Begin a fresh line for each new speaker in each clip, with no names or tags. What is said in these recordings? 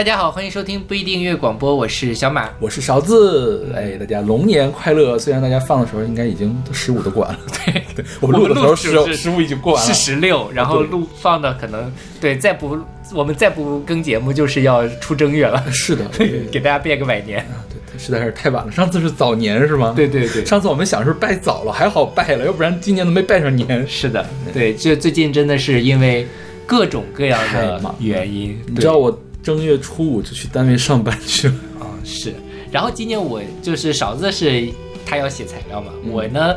大家好，欢迎收听不一定音乐广播，我是小马。
我是勺子，哎，大家龙年快乐！虽然大家放的时候应该已经十五都过完了，
对
对，我们录的时候十十五已经过完了
是
了，
十六，然后录放的可能对，再不我们再不更节目就是要出正月了，
是的，
给大家拜个晚年。
对，实在是太晚了。上次是早年是吗？
对对对，
上次我们想是拜早了，还好拜了，要不然今年都没拜上年。
是的，对，就最近真的是因为各种各样的原因，
你知道我正月初五就去单位上班去了，
啊、是。然后今年我就是勺子是他要写材料嘛，
嗯
我呢，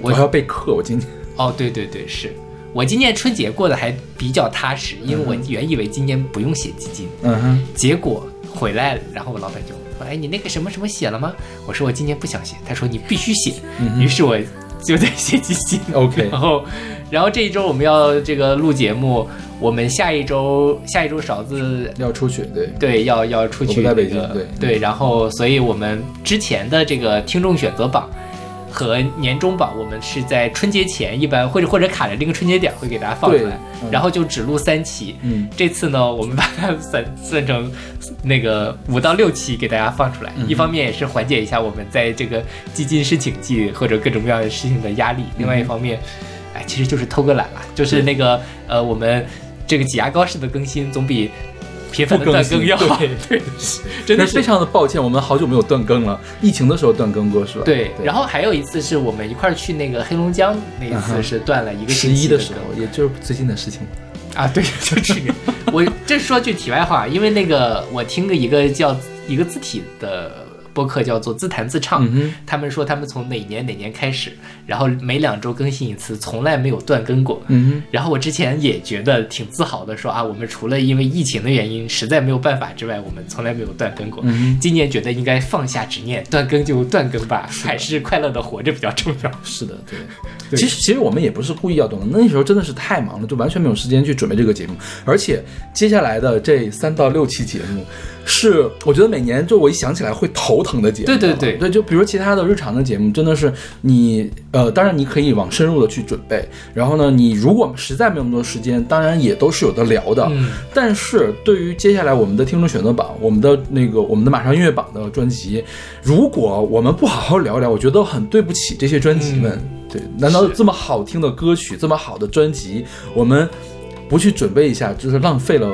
我
我要备课，我今年
哦，对对对，是我今年春节过得还比较踏实，因为我原以为今年不用写基金，
嗯哼，
结果回来了，然后我老板就说：“哎，你那个什么什么写了吗？”我说：“我今年不想写。”他说：“你必须写。
嗯
于是我就在写基金。
OK
然后，然后这一周我们要这个录节目，我们下一周下一周勺子
要出去，对，
对要要出去、
在北
那个
京对。
对，然后所以我们之前的这个听众选择榜。和年终榜，我们是在春节前一般或者或者卡着这个春节点会给大家放出来，
嗯。
然后就只录三期。
嗯，
这次呢，我们把它算算成那个五到六期给大家放出来，
嗯。
一方面也是缓解一下我们在这个基金申请季或者各种各样的事情的压力，另外一方面，哎，其实就是偷个懒啦，就是那个呃，我们这个挤牙膏式的更新总比频繁的断更要好，
对
对，真的是
非。常的抱歉，我们好久没有断更了，疫情的时候断更过是吧？
对，然后还有一次是我们一块儿去那个黑龙江，那一次是断了一个
十
星期的
一的时候，也就是最近的事情。
啊，对，就去年。我这说句题外话，因为那个我听个一个叫一个字体的播客叫做自弹自唱，
嗯，
他们说他们从哪年哪年开始，然后每两周更新一次，从来没有断更过。
嗯
然后我之前也觉得挺自豪的，说啊，我们除了因为疫情的原因实在没有办法之外，我们从来没有断更过。
嗯
今年觉得应该放下执念，断更就断更吧，还是快乐的活着比较重要。
是的，对。
对
其实其实我们也不是故意要断更，那时候真的是太忙了，就完全没有时间去准备这个节目。而且接下来的这三到六期节目，是我觉得每年就我一想起来会头疼的节目。
对对对
对，就比如其他的日常的节目，真的是你呃，当然你可以往深入的去准备，然后呢，你如果实在没有那么多时间，当然也都是有的聊的。
嗯，
但是对于接下来我们的听众选择榜，我们的那个我们的马上音乐榜的专辑，如果我们不好好聊聊，我觉得很对不起这些专辑们。对，难道这么好听的歌曲，这么好的专辑，我们不去准备一下，就是浪费了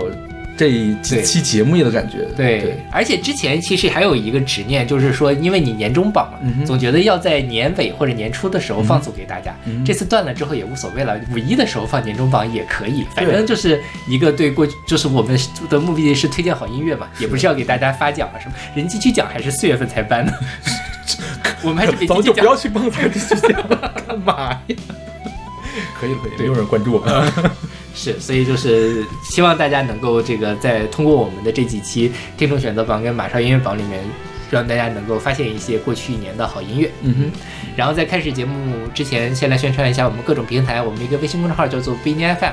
这几期节目的感觉？
对，而且之前其实还有一个执念，就是说，因为你年终榜嘛，
嗯
总觉得要在年尾或者年初的时候放送给大家。
嗯
这次断了之后也无所谓了，五一的时候放年终榜也可以，反正就是一个对过去，就是我们的目的是推荐好音乐嘛，也不是要给大家发奖啊什么。人机区奖还是四月份才颁的，我们还是给
咱们就不要去蹦这这些了，干嘛呀？可以了，可以，没有人关注我们。
是，所以就是希望大家能够这个在通过我们的这几期听众选择榜跟马上音乐榜里面，让大家能够发现一些过去一年的好音乐。
嗯哼，
然后在开始节目之前，先来宣传一下我们各种平台。我们一个微信公众号叫做 b n FM，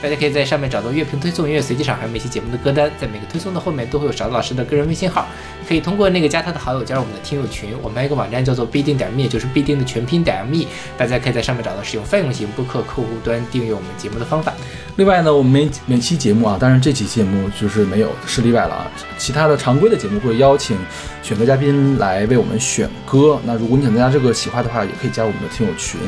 大家可以在上面找到乐评推送、音乐随机场，还有每期节目的歌单。在每个推送的后面都会有勺子老师的个人微信号，可以通过那个加他的好友加入我们的听友群。我们还有一个网站叫做必定点 me，就是必定的全拼点 me，大家可以在上面找到使用泛用型播客客户端订阅我们节目的方法。
另外呢，我们每每期节目啊，当然这期节目就是没有是例外了啊。其他的常规的节目会邀请选歌嘉宾来为我们选歌。那如果你想参加这个企划的话，也可以加入我们的听友群。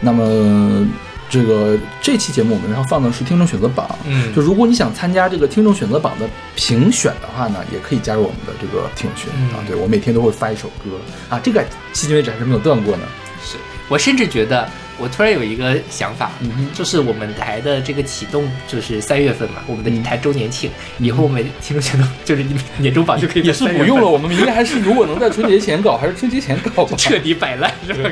那么这个这期节目我们要放的是听众选择榜。
嗯
就如果你想参加这个听众选择榜的评选的话呢，也可以加入我们的这个听友群、
嗯
啊。对我每天都会发一首歌啊，这个迄今为止还是没有断过呢。
是我甚至觉得，我突然有一个想法，
嗯哼
就是我们台的这个启动就是三月份嘛，我们的
嗯
台周年庆，以后我们听众选择就是年终榜就可以
也是
3月份
不用了，我们明天还是如果能在春节前搞，还是春节前搞吧。
彻底摆烂是吧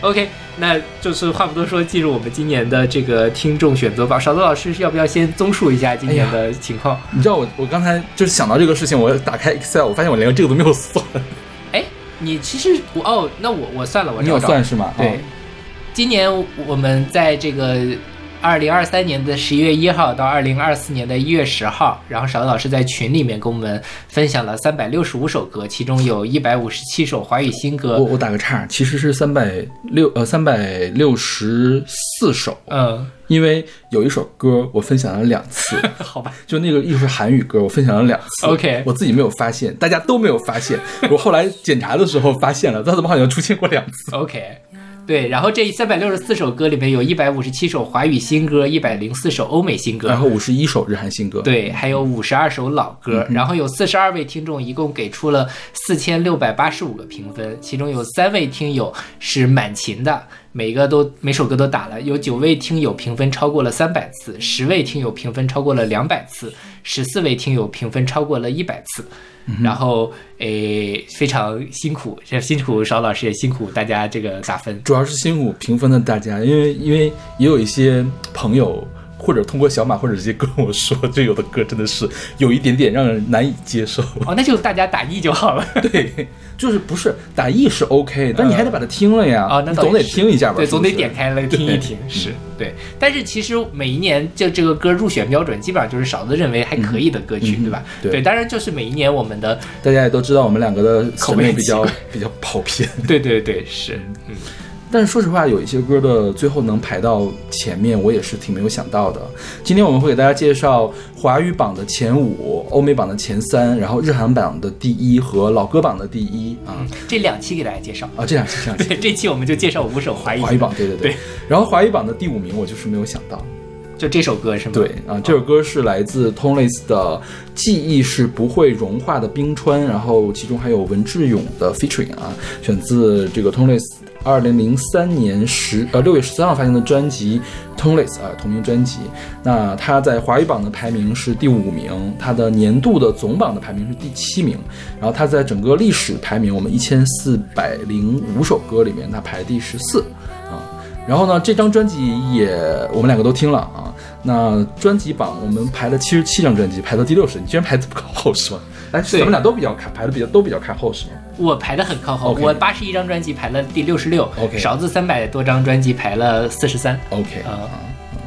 ？OK，那就是话不多说，进入我们今年的这个听众选择吧。勺子老师要不要先综述一下今年的情况？
你知道我我刚才就是想到这个事情，我打开 Excel，我发现我连这个都没有算。
哎、你其实我哦，那我我算了，我
你有
找找
算是吗？
对，
哦
今年我们在这个二零二三年的十一月一号到二零二四年的一月十号，然后勺子老师在群里面跟我们分享了三百六十五首歌，其中有一百五十七首华语新
我
歌。
我我打个岔，其实是三百六呃三百六十四首，
嗯，
因为有一首歌我分享了两次，
好吧
就那个又是韩语歌，我分享了两次。
OK
我自己没有发现，大家都没有发现。我后来检查的时候发现了，它怎么好像出现过两次
？，OK。对，然后这三百六十四首歌里面有一百五十七首华语新歌，一百零四首欧美新歌，
然后五十一首日韩新歌。，
对，还有五十二首老歌，然后有四十二位听众，一共给出了四千六百八十五个评分，其中有三位听友是满勤的，每个都每首歌都打了，有九位听友评分超过了三百次，十位听友评分超过了两百次，十四位听友评分超过了一百次。然后，诶，非常辛苦，这辛苦邵老师也辛苦大家这个打分。
主要是辛苦评分的大家，因为因为也有一些朋友或者通过小马或者直接跟我说，这有的歌真的是有一点点让人难以接受。
哦，那就大家打一就好了。
对，就是不是打一是 OK，但你还得把它听了呀，
哦，那
总得听一下吧，
对，总得点开来听一听，是对。但是其实每一年就这个歌入选标准，基本上就是勺子认为还可以的歌曲，
嗯
对吧？
对
当然就是每一年我们的，
大家也都知道我们两个的
口味
比较比较跑偏，
对对对，是，嗯，
但是说实话，有一些歌的最后能排到前面，我也是挺没有想到的。今天我们会给大家介绍华语榜的前五、欧美榜的前三，然后日韩榜的第一和老歌榜的第一啊
这两期给大家介绍。
啊，这两期这两期
对，这期我们就介绍五首华语
华语榜，对对
对
然后华语榜的第五名，我就是没有想到。
就这首歌是吗？
对啊，这首歌是来自 Toneless 的《记忆是不会融化的冰川》，然后其中还有文志勇的 featuring 啊，选自这个 Toneless 二零零三年十呃六月十三号发行的专辑 Toneless 啊同名专辑。那它在华语榜的排名是第五名，它的年度的总榜的排名是第七名，然后它在整个历史排名我们一千四百零五首歌里面，它排第十四啊。然后呢，这张专辑也我们两个都听了啊。那专辑榜我们排了七十七张专辑，排到第六十，你居然排这么靠后是吗？哎，
对
咱们俩都比较看，排的比较都比较看后是吗？
我排的很靠后我八十一张专辑排了第六十六
OK
勺子三百多张专辑排了四十三。
OK
啊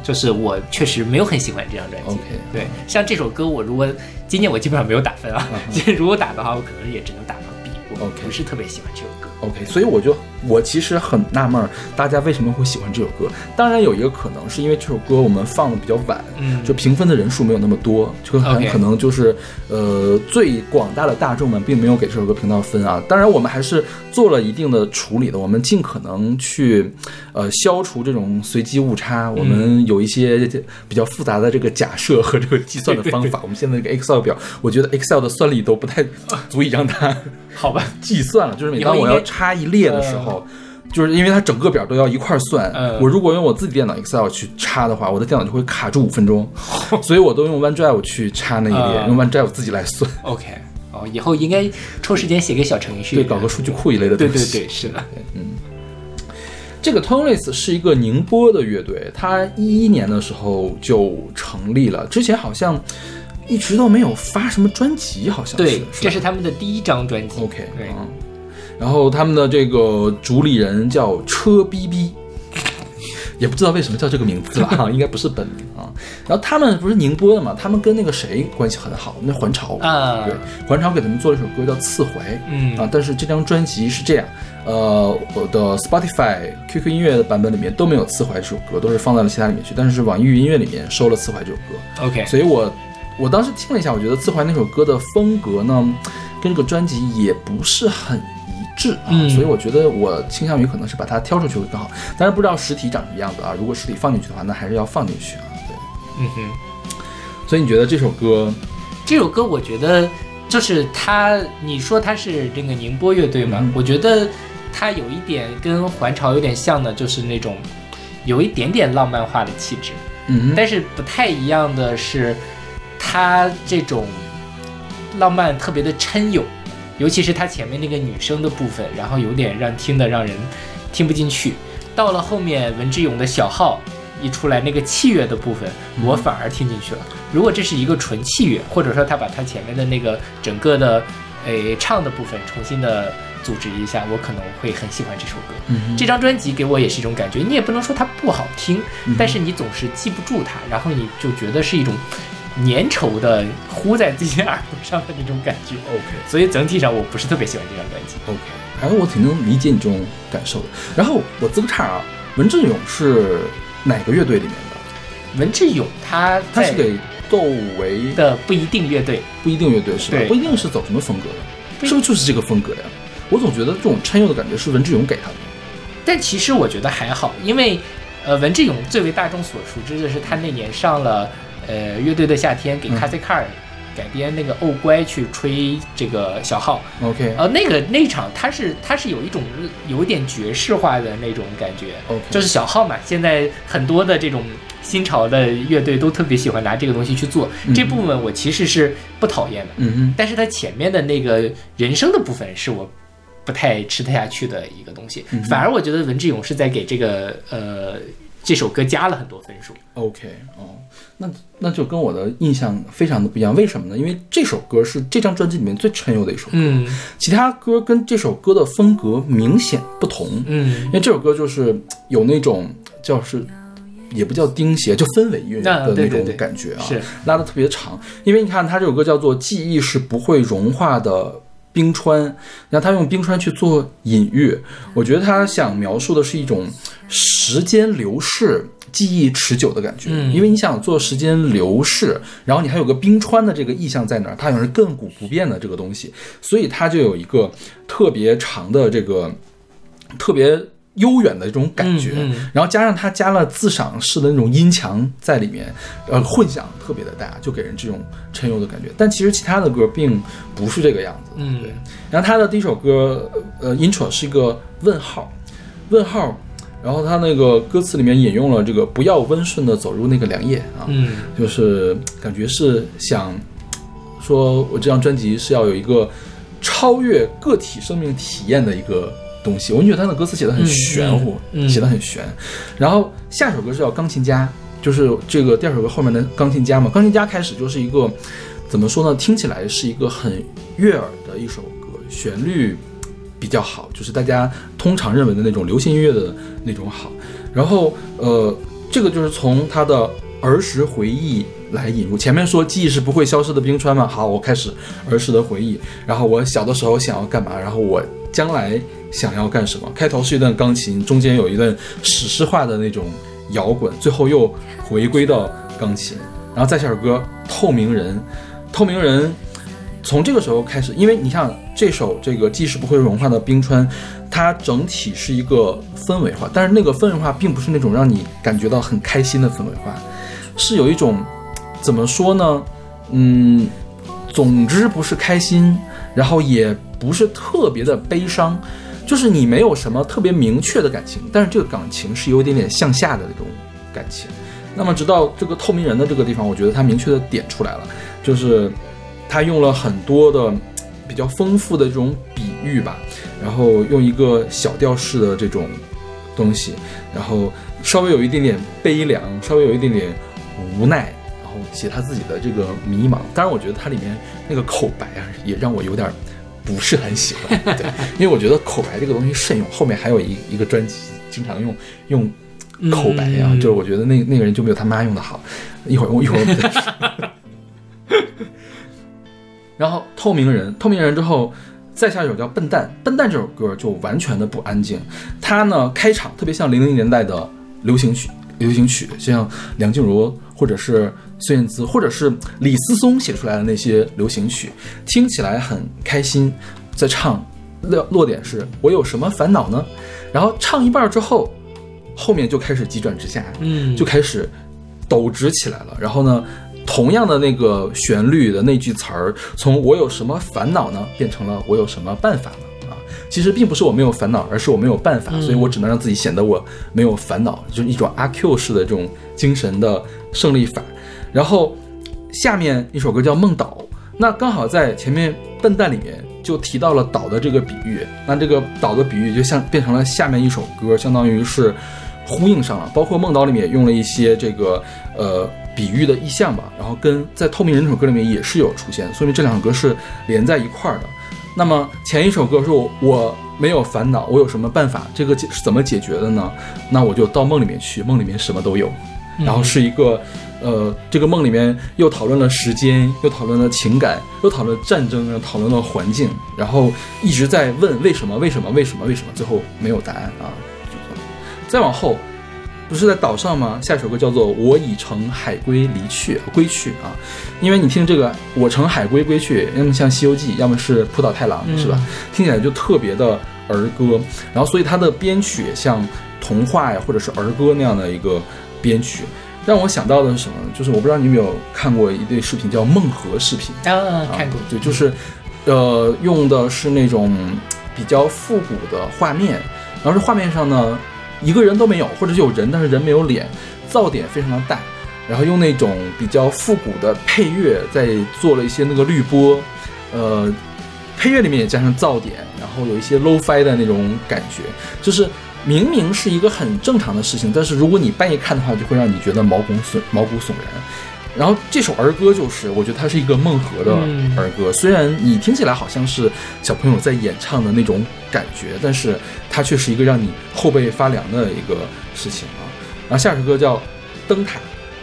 就是我确实没有很喜欢这张专辑。
OK
对，像这首歌，我如果今年我基本上没有打分啊，如果打的话，我可能也只能打到 B，我不是特别喜欢这首歌。
OK，所以我就我其实很纳闷儿，大家为什么会喜欢这首歌？当然有一个可能是因为这首歌我们放的比较晚，
嗯
就评分的人数没有那么多，就很可能就是呃最广大的大众们并没有给这首歌评到分啊。当然我们还是做了一定的处理的，我们尽可能去呃消除这种随机误差，我们有一些比较复杂的这个假设和这个计算的方法。我们现在这个 Excel 表，我觉得 Excel 的算力都不太足以让它。
好吧，
计算了，就是每当我要插一列的时候，就是因为它整个表都要一块儿算。
嗯
我如果用我自己电脑 Excel 去插的话，我的电脑就会卡住五分钟，所以我都用 OneDrive 去插那一列，
嗯
用 OneDrive 自己来算
，OK，哦，以后应该抽时间写个小程序，
对，搞个数据库一类的
对
东西。
对对，是的，嗯
这个 Toneless 是一个宁波的乐队，它一一年的时候就成立了，之前好像一直都没有发什么专辑，好像是。
对，
吧
这是他们的第一张专辑。
OK，
对，
嗯，然后他们的这个主理人叫车逼逼，也不知道为什么叫这个名字了啊，应该不是本名啊。然后他们不是宁波的嘛，他们跟那个谁关系很好，那还朝
啊
对，还朝给他们做了一首歌叫《刺槐》，
嗯
啊，但是这张专辑是这样，呃，我的 Spotify、QQ 音乐的版本里面都没有《刺怀》这首歌，都是放在了其他里面去，但是网易云音乐里面收了《刺怀》这首歌。
OK，
所以我我当时听了一下，我觉得刺怀那首歌的风格呢，跟这个专辑也不是很一致啊，
嗯
所以我觉得我倾向于可能是把它挑出去会更好。但是不知道实体长什么样子啊，如果实体放进去的话，那还是要放进去啊。对，
嗯哼。
所以你觉得这首歌，
这首歌我觉得就是它，你说它是这个宁波乐队嘛？
嗯
我觉得它有一点跟还朝有点像的，就是那种有一点点浪漫化的气质，
嗯哼，
但是不太一样的是，它这种浪漫特别的嗔有，尤其是他前面那个女生的部分，然后有点让听的让人听不进去。到了后面文志勇的小号一出来，那个器乐的部分，我反而听进去了。如果这是一个纯器乐，或者说他把他前面的那个整个的诶唱的部分重新的组织一下，我可能会很喜欢这首歌。
嗯
这张专辑给我也是一种感觉，你也不能说它不好听，
嗯
但是你总是记不住它，然后你就觉得是一种粘稠的呼在自己耳朵上的那种感觉。
OK
所以整体上我不是特别喜欢这张专辑。
OK，反正我挺能理解你这种感受的。然后我自个岔啊，文志勇是哪个乐队里面的？
文志勇他
他是给窦唯
的不一定乐队，
不一定乐队是吧？不一定是走什么风格的，是不是就是这个风格呀？我总觉得这种抻悠的感觉是文志勇给他的。
但其实我觉得还好，因为呃，文志勇最为大众所熟知的是他那年上了呃乐队的夏天给
嗯。
卡西卡尔改编那个《欧乖》去吹这个小号
，OK，
呃，那个那场他是他是有一种有点爵士化的那种感觉。
OK
就是小号嘛，现在很多的这种新潮的乐队都特别喜欢拿这个东西去做，
嗯。
这部分我其实是不讨厌的，
嗯嗯，
但是它前面的那个人声的部分是我不太吃得下去的一个东西，
嗯
反而我觉得文志勇是在给这个呃这首歌加了很多分数。
OK，哦，那那就跟我的印象非常的不一样。为什么呢？因为这首歌是这张专辑里面最抻悠的一首歌，
嗯
其他歌跟这首歌的风格明显不同。
嗯
因为这首歌就是有那种叫是，也不叫钉鞋，就氛围乐
啊
的那种感觉啊，
是
拉的特别长。因为你看，它这首歌叫做《记忆是不会融化的冰川》，然后他用冰川去做隐喻，我觉得他想描述的是一种时间流逝。记忆持久的感觉，
嗯。
因为你想做时间流逝，然后你还有个冰川的这个意象在那儿，它好像是亘古不变的这个东西，所以它就有一个特别长的这个特别悠远的这种感觉，
嗯嗯
然后加上它加了自赏式的那种音墙在里面，呃，混响特别的大，就给人这种沉游的感觉。但其实其他的歌并不是这个样子，
嗯。
对。然后他的第一首歌，呃，intro 是一个问号，问号，然后他那个歌词里面引用了这个“不要温顺的走入那个凉夜”啊，
嗯
就是感觉是想说，我这张专辑是要有一个超越个体生命体验的一个东西。我觉得他的歌词写的很玄乎，
嗯嗯嗯
写的很玄。然后下首歌是叫钢琴家，就是这个第二首歌后面的钢琴家嘛。钢琴家开始就是一个怎么说呢？听起来是一个很悦耳的一首歌，旋律比较好，就是大家通常认为的那种流行音乐的那种好。然后呃，这个就是从他的儿时回忆来引入。前面说记忆是不会消失的冰川嘛，好，我开始儿时的回忆。然后我小的时候想要干嘛，然后我将来想要干什么。开头是一段钢琴，中间有一段史诗化的那种摇滚，最后又回归到钢琴。然后再下首歌《透明人》，透明人从这个时候开始，因为你像这首这个即使不会融化的冰川，它整体是一个氛围化，但是那个氛围化并不是那种让你感觉到很开心的氛围化，是有一种怎么说呢？嗯，总之不是开心，然后也不是特别的悲伤，就是你没有什么特别明确的感情，但是这个感情是有一点点向下的那种感情。那么直到这个透明人的这个地方，我觉得他明确的点出来了，就是他用了很多的比较丰富的这种比喻吧，然后用一个小调式的这种东西，然后稍微有一点点悲凉，稍微有一点点无奈，然后写他自己的这个迷茫。当然，我觉得它里面那个口白啊，也让我有点不是很喜欢，对，因为我觉得口白这个东西慎用。后面还有一一个专辑经常用用口白呀、
嗯
就是我觉得那那个人就没有他妈用的好。一会儿我一会儿我再说。然后透明人，透明人之后，再下一首叫《笨蛋》，《笨蛋》这首歌就完全的不安静。它呢开场特别像零零年代的流行曲，流行曲像梁静茹或者是孙燕姿或者是李思松写出来的那些流行曲，听起来很开心，在唱落落点是我有什么烦恼呢？然后唱一半之后，后面就开始急转直下，
嗯
就开始抖直起来了。然后呢，同样的那个旋律的那句词儿，从“我有什么烦恼呢”变成了“我有什么办法呢”啊。其实并不是我没有烦恼，而是我没有办法，所以我只能让自己显得我没有烦恼，就是一种阿 Q 式的这种精神的胜利法。然后下面一首歌叫《梦岛》，那刚好在前面《笨蛋》里面就提到了岛的这个比喻，那这个岛的比喻就像变成了下面一首歌，相当于是呼应上了。包括《梦岛》里面也用了一些这个呃比喻的意象吧，然后跟在《透明人》这首歌里面也是有出现，说明这两首歌是连在一块儿的。那么前一首歌说我我没有烦恼，我有什么办法？这个解是怎么解决的呢？那我就到梦里面去，梦里面什么都有。然后是一个，呃，这个梦里面又讨论了时间，又讨论了情感，又讨论战争，又讨论了环境，然后一直在问为什么，为什么，为什么，为什么，最后没有答案啊。再往后，不是在岛上吗？下一首歌叫做《我已乘海龟离去归去》啊，因为你听这个“我乘海龟归去”，要么像《西游记》，要么是浦岛太郎，是吧？听起来就特别的儿歌，然后所以它的编曲也像童话呀或者是儿歌那样的一个编曲，让我想到的是什么呢？就是我不知道你有没有看过一对视频叫梦河视频
啊，看过，
对，就是呃用的是那种比较复古的画面，然后这画面上呢。一个人都没有，或者是有人，但是人没有脸，噪点非常的大，然后用那种比较复古的配乐，在做了一些那个滤波，呃，配乐里面也加上噪点，然后有一些 low fi 的那种感觉，就是明明是一个很正常的事情，但是如果你半夜看的话，就会让你觉得毛骨悚毛骨悚然。然后这首儿歌就是，我觉得它是一个梦河的儿歌，虽然你听起来好像是小朋友在演唱的那种感觉，但是它却是一个让你后背发凉的一个事情啊。然后下首歌叫《灯塔》，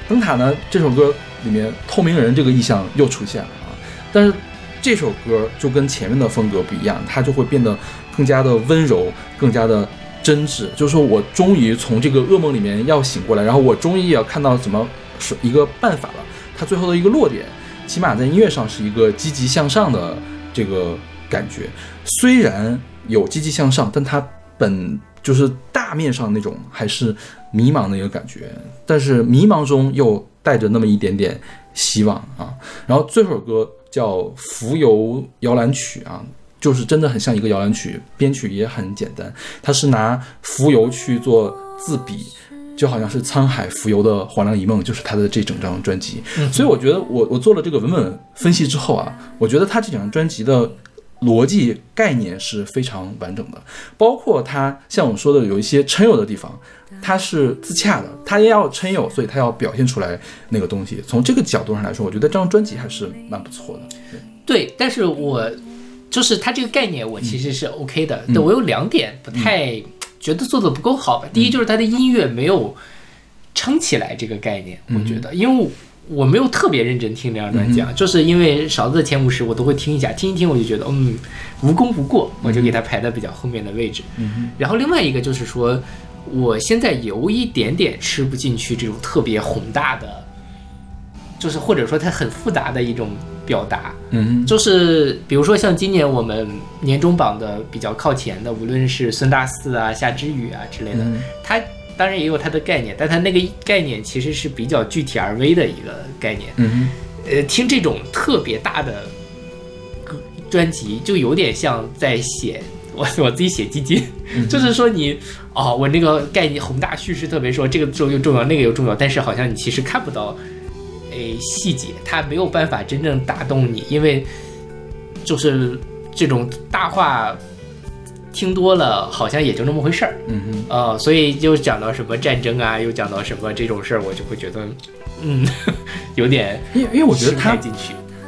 灯塔呢这首歌里面透明人这个意象又出现了啊，但是这首歌就跟前面的风格不一样，它就会变得更加的温柔，更加的真挚。就是说我终于从这个噩梦里面要醒过来，然后我终于要看到怎么。是一个办法了，它最后的一个落点，起码在音乐上是一个积极向上的这个感觉。虽然有积极向上，但它本就是大面上那种还是迷茫的一个感觉，但是迷茫中又带着那么一点点希望啊。然后最后首歌叫《浮游摇篮曲》啊，就是真的很像一个摇篮曲，编曲也很简单，它是拿浮游去做自比。就好像是沧海浮游的黄粱一梦，就是他的这整张专辑。所以我觉得，我我做了这个文本分析之后啊，我觉得他这整张专辑的逻辑概念是非常完整的，包括他像我说的有一些称有的地方，他是自洽的，他也要称有，所以他要表现出来那个东西。从这个角度上来说，我觉得这张专辑还是蛮不错的。
对，但是我就是他这个概念，我其实是 OK 的。对我有两点不太。觉得做的不够好吧？第一就是他的音乐没有撑起来这个概念，我觉得，因为我没有特别认真听这张专辑，啊，就是因为勺子的前五十我都会听一下，听一听我就觉得嗯无功无过，我就给他排在比较后面的位置。然后另外一个就是说，我现在有一点点吃不进去这种特别宏大的，就是或者说它很复杂的一种。表达，
嗯，
就是比如说像今年我们年终榜的比较靠前的，无论是孙大四啊、夏之雨啊之类的，他当然也有他的概念，但他那个概念其实是比较具体而微的一个概念。
嗯，
呃，听这种特别大的歌专辑，就有点像在写我我自己写基金，就是说你哦，我那个概念宏大叙事特别说这个重又重要，那个又重要，但是好像你其实看不到。诶，细节它没有办法真正打动你，因为就是这种大话听多了，好像也就那么回事儿。
嗯嗯。
呃，所以又讲到什么战争啊，又讲到什么这种事儿，我就会觉得，嗯，有点。
因为因为我觉得他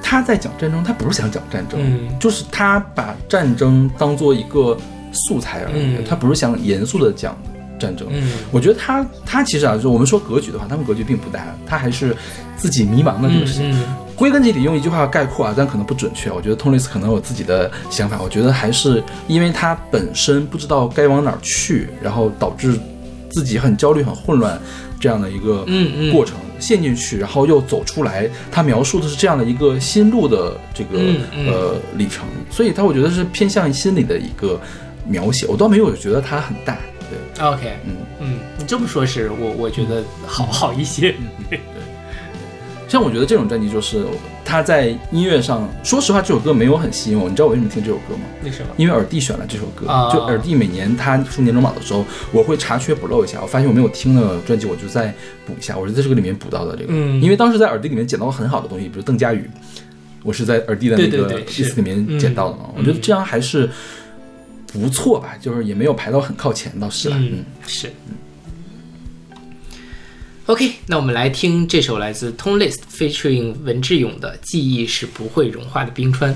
他在讲战争，他不是想讲战争，就是他把战争当做一个素材而已，他不是想严肃的讲。战争，
嗯，
我觉得他他其实啊，就我们说格局的话，他们格局并不大，他还是自己迷茫的这个事情。归根结底，用一句话概括啊，但可能不准确。我觉得 Tony 可能有自己的想法。我觉得还是因为他本身不知道该往哪儿去，然后导致自己很焦虑、很混乱这样的一个过程，陷进去，然后又走出来。他描述的是这样的一个心路的这个呃里程，所以他我觉得是偏向于心理的一个描写。我倒没有觉得它很大。对
，OK，嗯嗯，你这么说，是我我觉得好 好一些。对，
像我觉得这种专辑，就是他在音乐上，说实话，这首歌没有很吸引我。你知道我为什么听这首歌吗？
为什么？
因为耳弟选了这首歌。就耳弟每年他出年终榜的时候，我会查缺补漏一下。我发现我没有听的专辑，我就再补一下。我是在这个里面补到的这个。
嗯。
因为当时在耳弟里面捡到很好的东西，比如邓佳宇，我是在耳弟的那个 list 里面捡到的嘛。我觉得这样还是。不错吧，就是也没有排到很靠前，倒是了。
嗯，是。OK，那我们来听这首来自 Tone List featuring 文志勇的《记忆是不会融化的冰川》。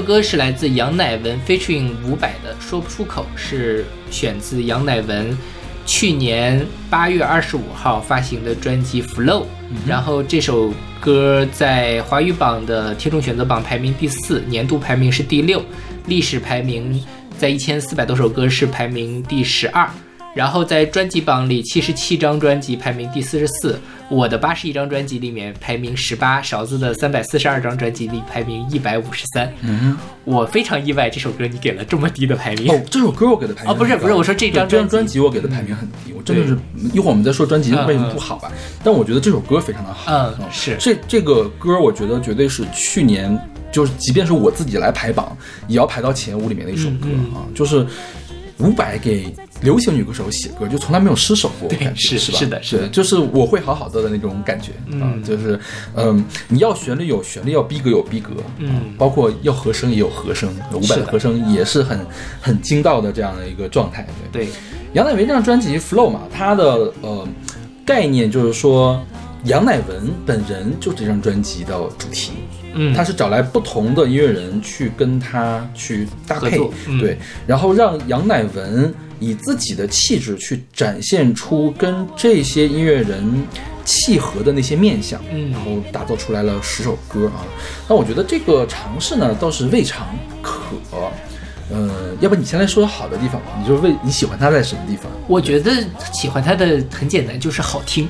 首歌是来自杨乃文 featuring 伍佰的《说不出口》，是选自杨乃文去年八月二十五号发行的专辑《Flow》。然后这首歌在华语榜的听众选择榜排名第四，年度排名是第六，历史排名在一千四百多首歌是排名第十二。然后在专辑榜里，七十七张专辑排名第四十四，我的八十一张专辑里面排名十八，勺子的三百四十二张专辑里排名一百五十三。
嗯，
我非常意外，这首歌你给了这么低的排名。
哦，这首歌我给的排名
哦不是不是我说这张
这张
专
专辑我给的排名很低，我真的是一会儿我们再说专辑
嗯
为什么不好吧，但我觉得这首歌非常的好。
嗯是。
这这个歌我觉得绝对是去年就是即便是我自己来排榜，也要排到前五里面的一首歌
嗯。
啊，就是伍佰给流行女歌手写歌，就从来没有失手过，我感觉
是
是吧？
是的是的。
就是我会好好的的那种感觉啊
嗯，
就是嗯，你要旋律有旋律，要逼格有逼格，
嗯。
包括要和声也有和声，伍佰
的。
的和声也是很很精到的这样的一个状态，对。
对，
杨乃文这张专辑《Flow》嘛，它的呃概念就是说，杨乃文本人就这张专辑的主题，
嗯，
他是找来不同的音乐人去跟他去搭配，
嗯
对，然后让杨乃文以自己的气质去展现出跟这些音乐人契合的那些面相，
嗯
然后打造出来了十首歌啊。那我觉得这个尝试呢，倒是未尝可。呃，要不你先来说说好的地方吧？你就为你喜欢他在什么地方
我觉得喜欢它的很简单，就是好听。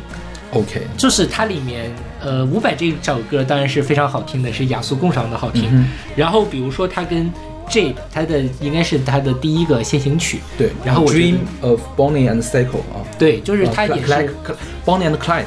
？OK，
就是它里面，呃，伍佰这首歌当然是非常好听的，是雅俗共赏的好听。
嗯
然后比如说它跟 Jade，他的应该是它的第一个先行曲，
对，
然后我
Dream of Bonnie and Psycho 啊，
对，就是它也是
，Bonnie and Clyde，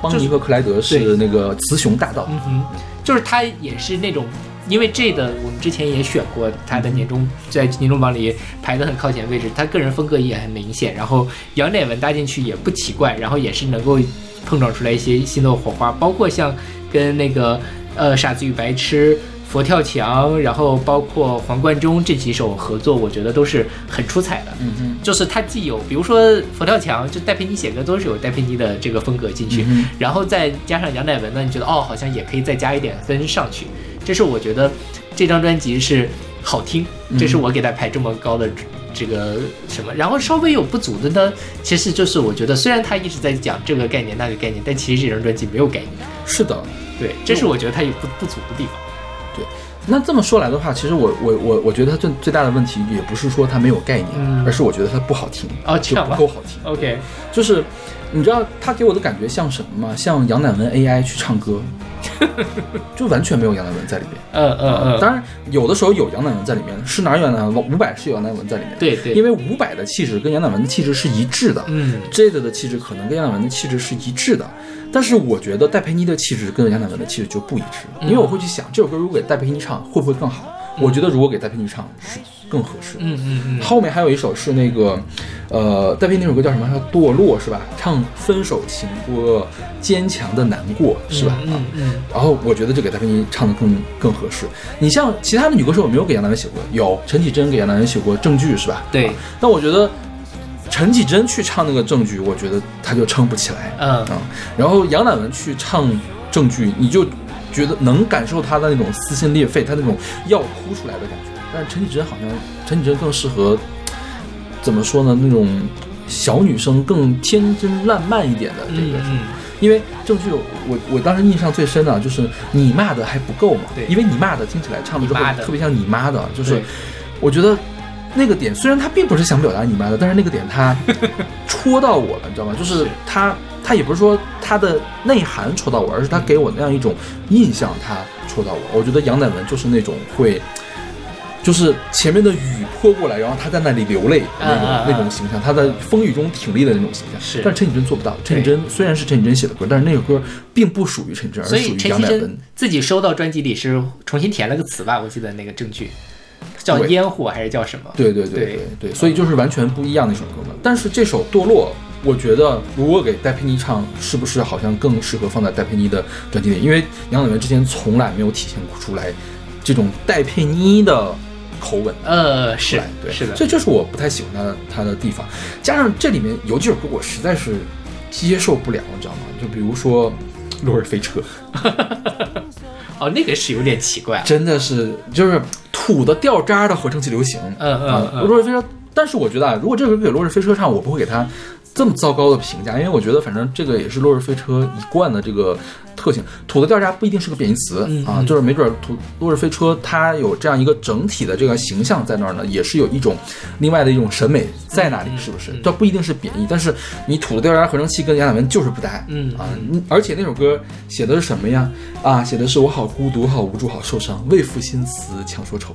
邦尼和克莱德是那个雌雄大盗，
嗯哼，就是它也是那种。因为 J 的我们之前也选过他的年终，在年终榜里排的很靠前位置，他个人风格也很明显，然后杨乃文搭进去也不奇怪，然后也是能够碰撞出来一些新的火花，包括像跟那个呃傻子与白痴、佛跳墙，然后包括黄贯中这几首合作，我觉得都是很出彩的。
嗯嗯，
就是它既有，比如说佛跳墙，就戴佩妮写歌都是有戴佩妮的这个风格进去，
嗯
然后再加上杨乃文呢，你觉得哦，好像也可以再加一点分上去。这是我觉得这张专辑是好听，这是我给他排这么高的这个什么。然后稍微有不足的呢，其实就是我觉得虽然他一直在讲这个概念那个概念，但其实这张专辑没有概念。
是的。
对，这是我觉得他有不不足的地方。
对那这么说来的话，其实我我我我觉得他最最大的问题也不是说他没有概念，
嗯
而是我觉得它不好听，啊
哦这样吗
不够好听。
OK，
就是你知道他给我的感觉像什么吗？像杨乃文 AI 去唱歌，就完全没有杨乃文在里面。
嗯嗯嗯，
当然，有的时候有杨乃文在里面，是哪儿有杨乃文？伍佰是有杨乃文在里面。
对对，
因为伍佰的气质跟杨乃文的气质是一致的。
嗯
Jade 的气质可能跟杨乃文的气质是一致的，但是我觉得戴佩妮的气质跟杨乃文的气质就不一致，因为我会去想这首歌如果给戴佩妮唱会不会更好？我觉得如果给戴佩妮唱是更合适。
嗯嗯嗯，
后面还有一首是那个，呃，戴佩妮那首歌叫什么？叫《堕落》是吧？唱分手情歌，坚强的难过是吧？啊
嗯嗯
然后我觉得就给戴佩妮唱的更更合适。你像其他的女歌手有没有给杨乃文写过？有，陈绮贞给杨乃文写过《证据》是吧？
对
啊但我觉得陈绮贞去唱那个《证据》，我觉得她就撑不起来。
嗯
嗯，然后杨乃文去唱《证据》，你就觉得能感受他的那种撕心裂肺，他那种要哭出来的感觉。但是陈绮贞好像，陈绮贞更适合怎么说呢？那种小女生更天真烂漫一点的这个。
嗯嗯，
因为这部剧我我当时印象最深的就是你骂的还不够嘛，
对
因为你骂的听起来唱的之后
你骂的
特别像你妈的，就是我觉得那个点虽然他并不是想表达你妈的，但是那个点他戳到我了，你知道吗？就是
是
他他也不是说他的内涵戳到我，而是他给我那样一种印象，他戳到我。我觉得杨乃文就是那种会就是前面的雨泼过来，然后他在那里流泪那种、那种形象，他在风雨中挺立的那种形象。
是
但是陈绮贞做不到。陈绮贞虽然是陈绮贞写的歌，但是那首歌并不属于陈绮贞，而
所
属于杨乃文。
自己收到专辑里是重新填了个词吧？我记得那个证据叫烟火还是叫什么？
对对对
对
对对，所以就是完全不一样的一首歌嘛。但是这首《堕落》，我觉得如果给戴佩妮唱，是不是好像更适合放在戴佩妮的专辑里？因为杨乃文之前从来没有体现出来这种戴佩妮的口吻。
呃，是
对，
是的，
这就是我不太喜欢他的他的地方。加上这里面有几首歌我实在是接受不了，你知道吗？就比如说《落日飞车》，
哦，那个是有点奇怪。
真的是就是土的掉渣的合成器流行。
嗯嗯
落日飞车。但是我觉得啊，如果这首歌给落日飞车唱，我不会给他这么糟糕的评价，因为我觉得反正这个也是落日飞车一贯的这个特性。土的掉渣不一定是个贬义词、啊，就是没准儿土落日飞车它有这样一个整体的这个形象在那儿呢，也是有一种另外的一种审美在那里，
嗯
是不是
嗯？
这不一定是贬义，但是你土的掉渣合成器跟杨乃文就是不搭，
嗯
啊，而且那首歌写的是什么呀？啊，写的是我好孤独，好无助，好受伤，为赋新词强说愁。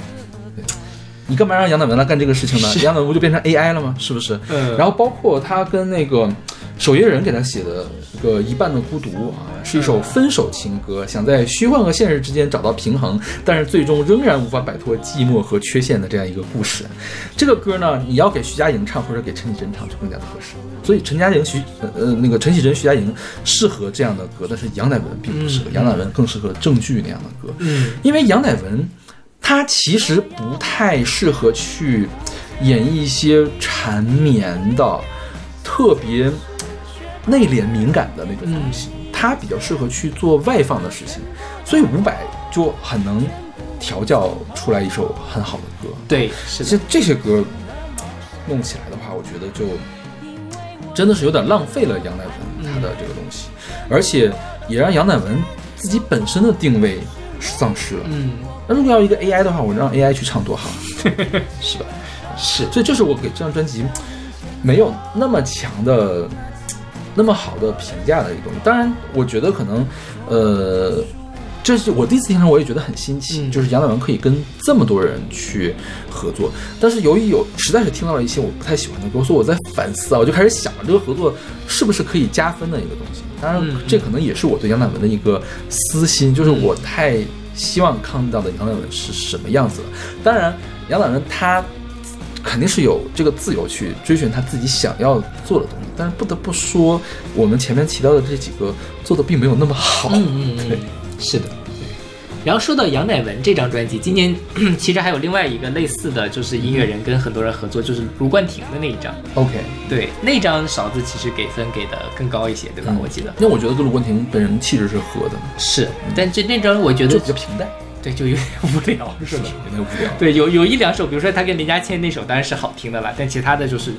对你干嘛让杨乃文来干这个事情呢？杨乃文不就变成 AI 了吗？是不是？
嗯
然后包括他跟那个守夜人给他写的一个一半的孤独啊，是一首分手情歌，想在虚幻和现实之间找到平衡，但是最终仍然无法摆脱寂寞和缺陷的这样一个故事。这个歌呢，你要给徐佳莹唱或者给陈绮贞唱就更加的合适。所以陈佳莹、徐呃呃那个陈绮贞、徐佳莹适合这样的歌，但是杨乃文并不适合，
嗯
杨乃文更适合郑剧那样的歌。
嗯
因为杨乃文他其实不太适合去演绎一些缠绵的、特别内敛敏感的那种东西，他比较适合去做外放的事情，所以伍佰就很能调教出来一首很好的歌。
对，是的，
这这些歌弄起来的话，我觉得就真的是有点浪费了杨乃文他的这个东西，而且也让杨乃文自己本身的定位丧失了。
嗯，
那如果要一个 AI 的话，我让 AI 去唱多好，是吧？
是
所以这是我给这张专辑没有那么强的、那么好的评价的一个东西。当然，我觉得可能，呃，这是我第一次听上，我也觉得很新奇，
嗯
就是杨乃文可以跟这么多人去合作。但是由于有实在是听到了一些我不太喜欢的歌，所以我在反思啊，我就开始想这个合作是不是可以加分的一个东西。当然
嗯，
这可能也是我对杨乃文的一个私心，就是我太希望看到的养老人是什么样子的。当然，养老人他肯定是有这个自由去追寻他自己想要做的东西，但是不得不说，我们前面提到的这几个做的并没有那么好。
嗯嗯嗯
对，
是的。然后说到杨乃文这张专辑，今年 其实还有另外一个类似的就是音乐人跟很多人合作，就是卢冠廷的那一张。
OK，
对，那张勺子其实给分给的更高一些，对吧？
嗯
我记得
因为我觉得跟卢冠廷本人气质是合的，
是，但这那张我觉
就
得
比较平淡，
对就有点无聊，是吧？
有点无聊。
对，有有一两首，比如说他跟林嘉倩那首当然是好听的了，但其他的就是，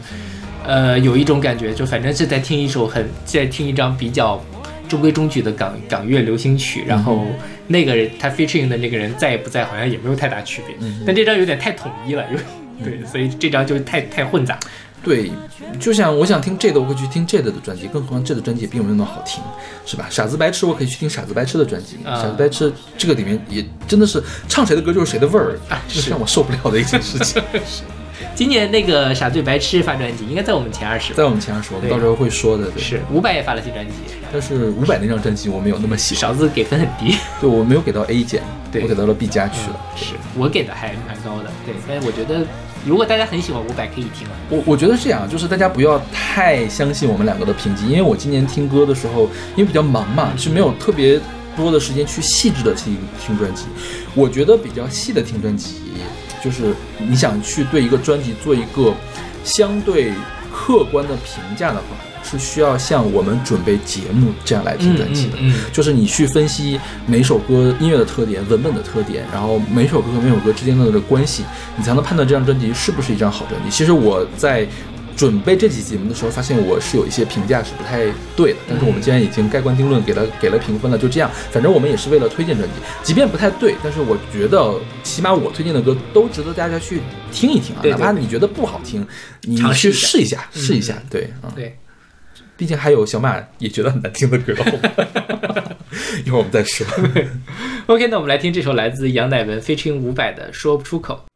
呃，有一种感觉，就反正是在听一首很在听一张比较中规中矩的港港乐流行曲，然后那个人他 featuring 的那个人在不在，好像也没有太大区别。
嗯
但这张有点太统一了，有对，所以这张就太太混杂。
对，就像我想听这个，我会去听这个的专辑，更何况这个专辑也并没有那么好听，是吧？傻子白痴，我可以去听傻子白痴的专辑。
啊
傻子白痴这个里面也真的是唱谁的歌就是谁的味儿，
啊
这是让我受不了的一件事情。
今年那个傻醉白痴发专辑，应该在我们前二十。
在我们前二十，我们到时候会说的。对，
是伍佰也发了新专辑，
但是伍佰那张专辑我没有那么喜欢，
勺子给分很低，
对我没有给到 A 减，
对
我给到了 B 加去了。
是我给的还蛮高的。对，但是我觉得如果大家很喜欢伍佰，可以听。
我我觉得是这样，就是大家不要太相信我们两个的评级，因为我今年听歌的时候，因为比较忙嘛，是没有特别多的时间去细致的听听专辑。我觉得比较细的听专辑，就是你想去对一个专辑做一个相对客观的评价的话，是需要像我们准备节目这样来听专辑的。
嗯
就是你去分析每首歌音乐的特点、文本的特点，然后每首歌和每首歌之间的这个关系，你才能判断这张专辑是不是一张好专辑。其实我在准备这期节目的时候，发现我是有一些评价是不太对的，但是我们既然已经盖棺定论，给了给了评分了，就这样，反正我们也是为了推荐专辑，即便不太对，但是我觉得起码我推荐的歌都值得大家去听一听啊，
对对
哪怕你觉得不好听，你
尝试
去试一下，试一下
嗯，
对啊。
对，
毕竟还有小马也觉得很难听的歌，一会儿我们再说。
OK，那我们来听这首来自杨乃文 featuring 伍佰的《说不出口》。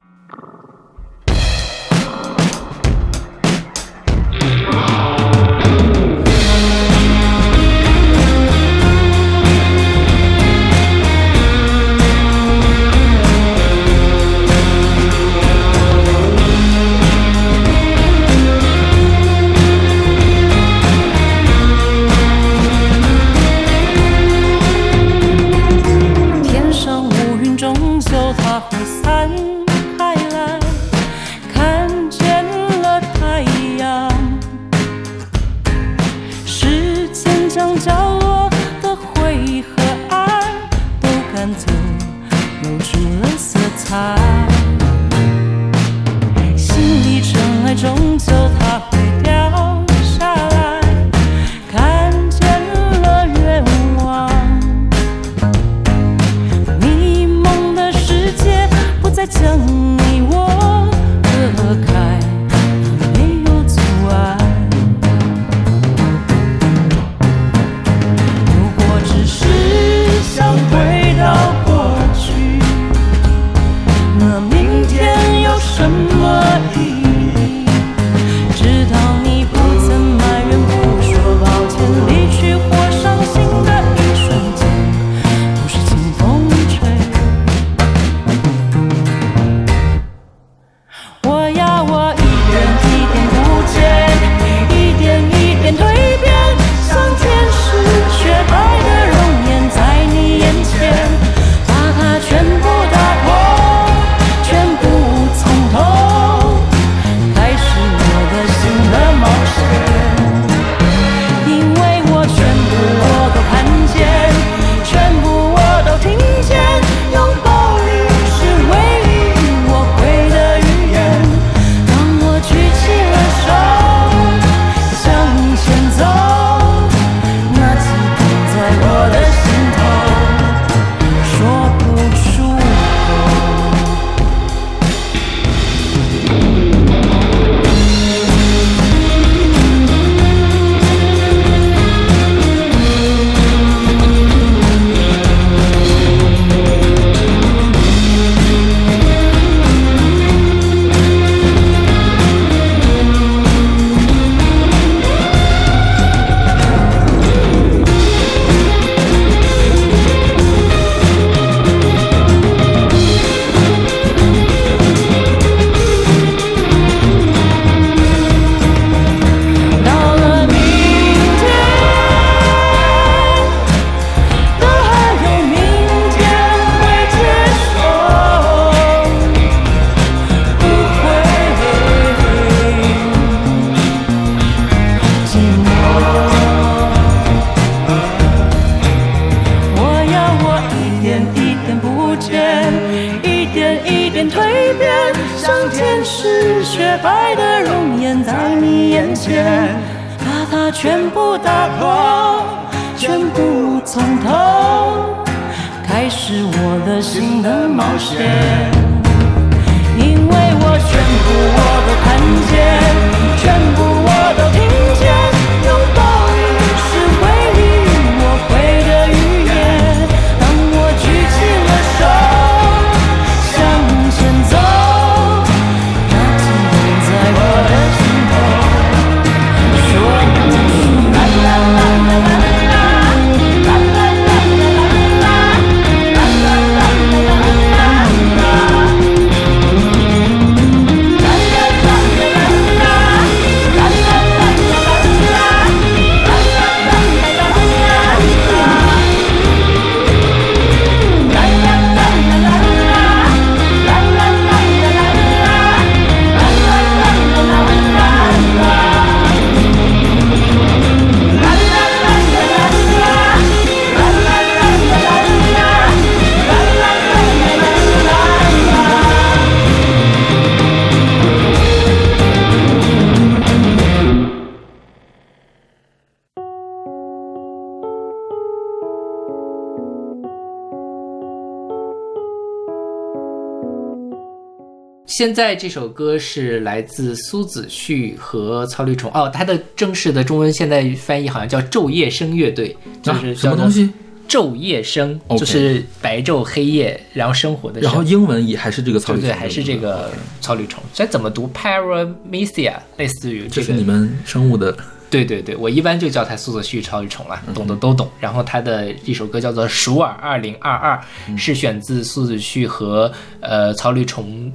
现在这首歌是来自苏子旭和曹绿虫哦，他的正式的中文现在翻译好像叫昼夜声乐队，就是
啊什么东西？
昼夜声就是白昼黑夜，然后生活的
然后。英文也还是这个曹
对对，
吕虫
还是这个草履虫，这怎么读 Paramecia，类似于这个
这是你们生物的
对对对，我一般就叫它苏子旭超级宠了，懂的都懂。然后他的一首歌叫做《鼠耳二零二二》，是选自苏子旭和呃曹绿虫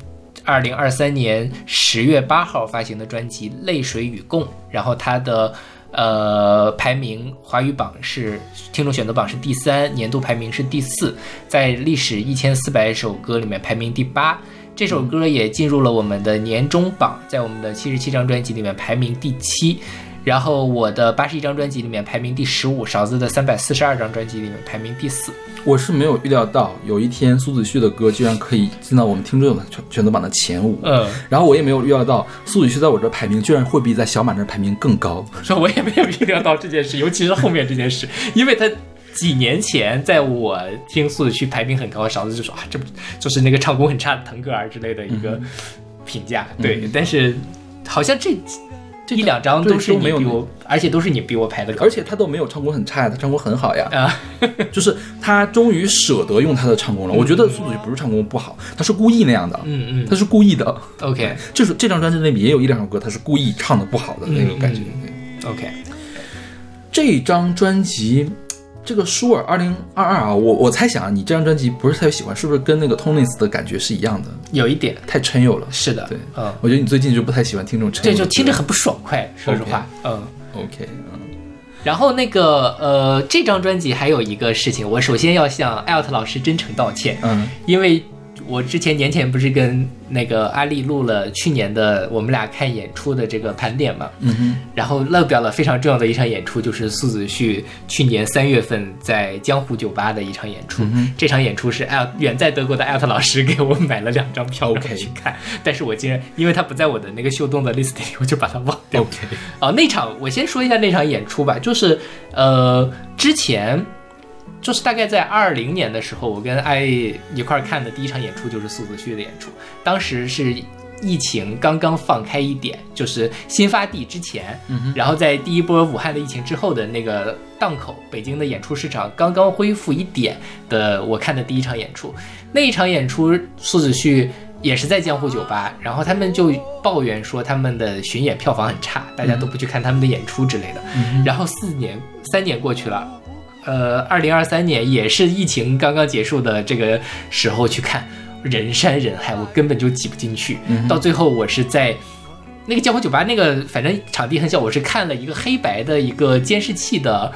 二零二三年十月八号发行的专辑《泪水与共》。然后他的呃排名华语榜是听众选择榜是第三，年度排名是第四，在历史一千四百首歌里面排名第八。这首歌也进入了我们的年终榜，在我们的七十七张专辑里面排名第七。然后我的八十一张专辑里面排名第十五，勺子的三百四十二张专辑里面排名第四。
我是没有预料到有一天苏子旭的歌居然可以进到我们听众的选选择榜的前五，
嗯，
然后我也没有预料到苏子旭在我这排名居然会比在小马这排名更高。
说 我也没有预料到这件事，尤其是后面这件事，因为他几年前在我听苏子旭排名很高，勺子就说啊，这不就是那个唱功很差的腾格尔之类的一个评价，对，但是好像这这一两张都是
没有
你比我，而且都是你比我排的高，
而且他都没有唱功很差，他唱功很好呀。
啊，
就是他终于舍得用他的唱功了。我觉得苏子旭不是唱功不好，他是故意那样的，
嗯嗯
他是故意的。
，OK
这 首这张专辑里面也有一两首歌，他是故意唱的不好的那种感觉。对
OK，
这张专辑，这个舒尔二零二二啊，我我猜想啊，你这张专辑不是特别喜欢，是不是跟那个 Tonis 的感觉是一样的？
有一点
太抻悠了。
是的，
对
嗯，
我觉得你最近就不太喜欢听这种抻悠的歌。
这就听着很不爽快，说实话，嗯。
OK，嗯
然后那个呃，这张专辑还有一个事情，我首先要向艾奥特老师真诚道歉，
嗯
因为我之前年前不是跟那个阿丽录了去年的我们俩看演出的这个盘点嘛，
嗯哼，
然后漏表了非常重要的一场演出，就是苏子旭去年三月份在江湖酒吧的一场演出。这场演出是艾尔远在德国的艾特老师给我买了两张票我去看，但是我竟然因为他不在我的那个秀动的 list 里，我就把它忘掉。
OK，
哦，那场我先说一下那场演出吧，就是呃之前。就是大概在二零年的时候，我跟艾一块儿看的第一场演出就是苏子旭的演出，当时是疫情刚刚放开一点，就是新发地之前，然后在第一波武汉的疫情之后的那个档口，北京的演出市场刚刚恢复一点的，我看的第一场演出，那一场演出苏子旭。也是在江湖酒吧，然后他们就抱怨说他们的巡演票房很差，大家都不去看他们的演出之类的。然后四年三年过去了，呃，二零二三年也是疫情刚刚结束的这个时候去看，人山人海，我根本就挤不进去。到最后我是在那个江湖酒吧那个，反正场地很小，我是看了一个黑白的一个监视器的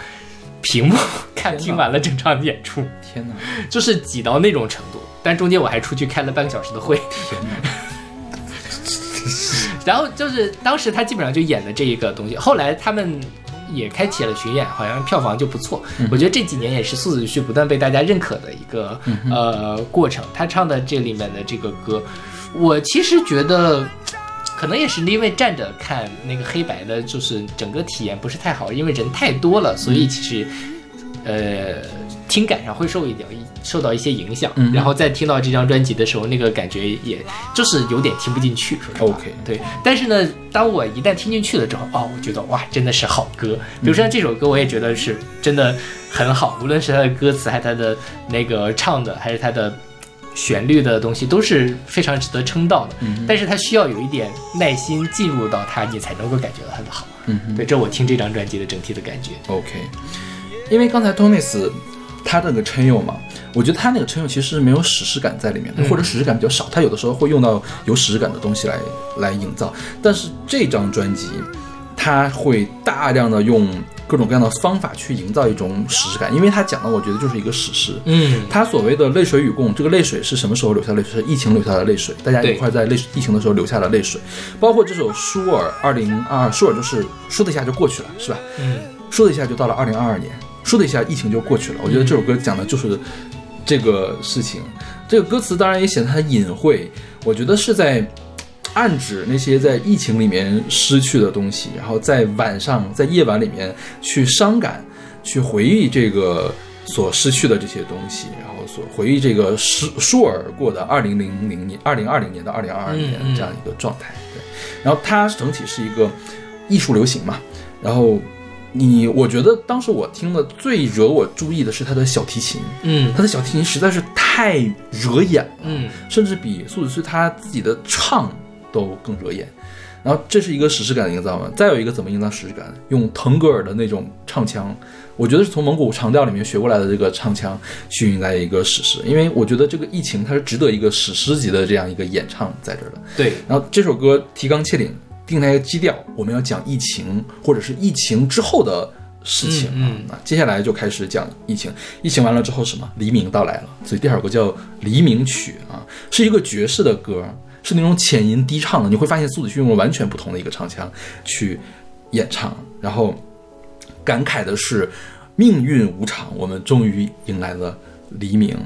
屏幕 看听完了整场演出，
天哪，
就是挤到那种程度。但中间我还出去开了半个小时的会，
天哪，
然后就是当时他基本上就演的这一个东西，后来他们也开启了巡演，好像票房就不错。我觉得这几年也是苏子旭不断被大家认可的一个、呃过程。他唱的这里面的这个歌，我其实觉得。可能也是因为站着看那个黑白的，就是整个体验不是太好，因为人太多了，所以其实，呃，听感上会受一点受到一些影响。
嗯
然后再听到这张专辑的时候，那个感觉也就是有点听不进去，说实话。
OK
对，但是呢，当我一旦听进去了之后，哦，我觉得哇，真的是好歌。比如说像这首歌，我也觉得是真的很好，无论是它的歌词，还是它的那个唱的，还是它的旋律的东西，都是非常值得称道的。嗯但是它需要有一点耐心进入到它，你才能够感觉到它的好。
嗯哼
对，这我听这张专辑的整体的感觉。
OK，因为刚才 Tonis 他那个称佑嘛，我觉得他那个称佑其实是没有史诗感在里面或者史诗感比较少，他有的时候会用到有史诗感的东西来来营造，但是这张专辑他会大量的用各种各样的方法去营造一种史诗感，因为他讲的我觉得就是一个史诗。
嗯
他所谓的泪水与共，这个泪水是什么时候流下的泪水？是疫情流下的泪水，大家一块在泪疫情的时候流下了泪水，包括这首舒尔二零二二，舒尔就是说的一下就过去了，是吧？
嗯
说的一下就到了二零二二年，说的一下疫情就过去了。我觉得这首歌讲的就是这个事情。这个歌词当然也显得很隐晦，我觉得是在暗指那些在疫情里面失去的东西，然后在晚上在夜晚里面去伤感，去回忆这个所失去的这些东西，然后所回忆这个失倏而过的二零零零年、二零二零年到二零二二年这样一个状态。对，然后它整体是一个艺术流行嘛，然后你，我觉得当时我听的最惹我注意的是他的小提琴，
嗯
他的小提琴实在是太惹眼了，
嗯
甚至比苏子旭他自己的唱都更惹眼。然后这是一个史诗感的营造嘛，再有一个怎么营造史诗感？用腾格尔的那种唱腔，我觉得是从蒙古长调里面学过来的这个唱腔去迎来一个史诗。因为我觉得这个疫情它是值得一个史诗级的这样一个演唱在这儿的。
对，
然后这首歌提纲挈领，定下一个基调，我们要讲疫情，或者是疫情之后的事情啊。
嗯
那接下来就开始讲疫情，疫情完了之后什么？黎明到来了，所以第二首歌叫《黎明曲》啊，是一个爵士的歌，是那种浅吟低唱的。你会发现苏子旭用了完全不同的一个唱腔去演唱。然后感慨的是命运无常，我们终于迎来了黎明。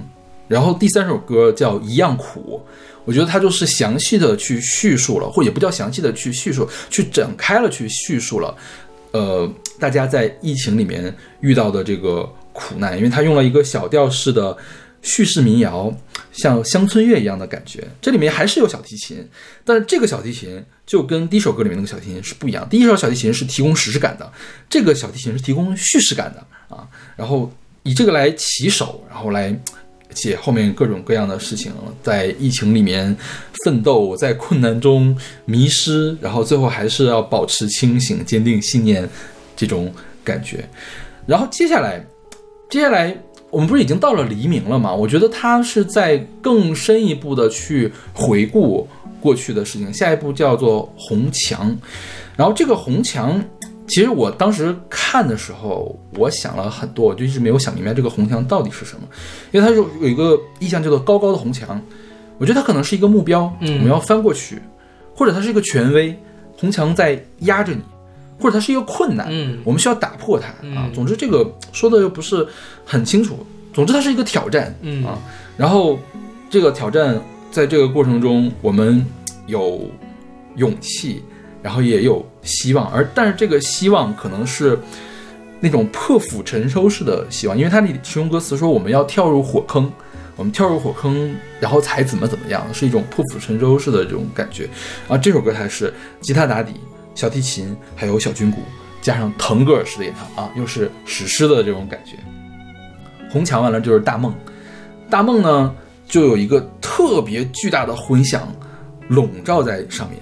然后第三首歌叫《一样苦》，我觉得它就是详细的去叙述了，或也不叫详细的去叙述，去展开了去叙述了，呃，大家在疫情里面遇到的这个苦难，因为它用了一个小调式的叙事民谣，像乡村乐一样的感觉。这里面还是有小提琴，但是这个小提琴就跟第一首歌里面那个小提琴是不一样。第一首小提琴是提供史诗感的，这个小提琴是提供叙事感的啊。然后以这个来起手，然后来写后面各种各样的事情，在疫情里面奋斗，在困难中迷失，然后最后还是要保持清醒、坚定信念这种感觉。然后接下来，接下来我们不是已经到了黎明了吗？我觉得他是在更深一步的去回顾过去的事情。下一步叫做红墙，然后这个红墙，其实我当时看的时候，我想了很多，我就一直没有想明白这个红墙到底是什么。因为它有有一个意象叫做高高的红墙，我觉得它可能是一个目标，
嗯。
我们要翻过去，或者它是一个权威，红墙在压着你，或者它是一个困难，
嗯。
我们需要打破它啊。
嗯。
总之这个说的又不是很清楚，总之它是一个挑战，
嗯。
啊，然后这个挑战在这个过程中，我们有勇气，然后也有希望，而但是这个希望可能是那种破釜沉舟式的希望，因为它里其中歌词说我们要跳入火坑，我们跳入火坑，然后才怎么怎么样，是一种破釜沉舟式的这种感觉。啊，这首歌它是吉他打底，小提琴还有小军鼓，加上腾格尔式的演唱啊，又是史诗的这种感觉。红墙完了就是大梦，大梦呢就有一个特别巨大的混响笼罩在上面，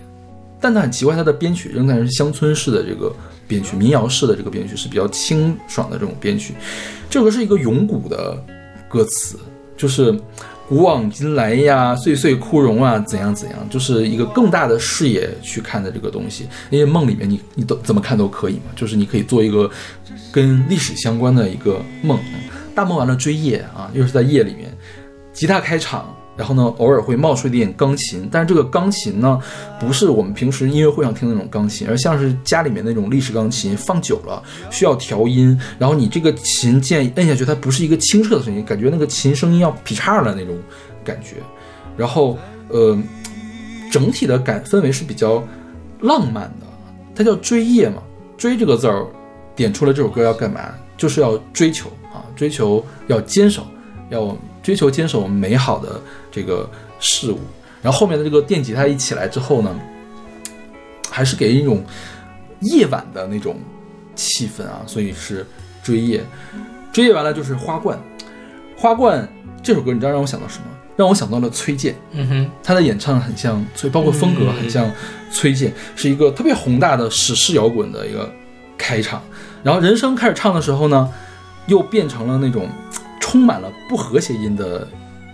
但它很奇怪，它的编曲仍然是乡村式的这个编曲，民谣式的这个编曲是比较清爽的这种编曲。这首歌是一个咏古的歌词，就是古往今来呀，岁岁枯荣啊，怎样怎样，就是一个更大的视野去看的这个东西。因为梦里面你你都怎么看都可以嘛，就是你可以做一个跟历史相关的一个梦。大梦完了追夜啊，又是在夜里面，吉他开场，然后呢，偶尔会冒出一点钢琴，但是这个钢琴呢，不是我们平时音乐会上听的那种钢琴，而像是家里面那种立式钢琴，放久了需要调音，然后你这个琴键摁下去，它不是一个清澈的声音，感觉那个琴声音要劈叉了那种感觉，然后呃，整体的感氛围是比较浪漫的，它叫追夜嘛，追这个字儿点出了这首歌要干嘛，就是要追求啊，追求要坚守，要追求坚守美好的这个事物。然后后面的这个电吉他一起来之后呢，还是给人一种夜晚的那种气氛啊，所以是追夜。追夜完了就是花冠，花冠这首歌你知道让我想到什么？让我想到了崔健。
嗯哼，
他的演唱很像崔，包括风格很像崔健，是一个特别宏大的史诗摇滚的一个开场。然后人声开始唱的时候呢，又变成了那种充满了不和谐音的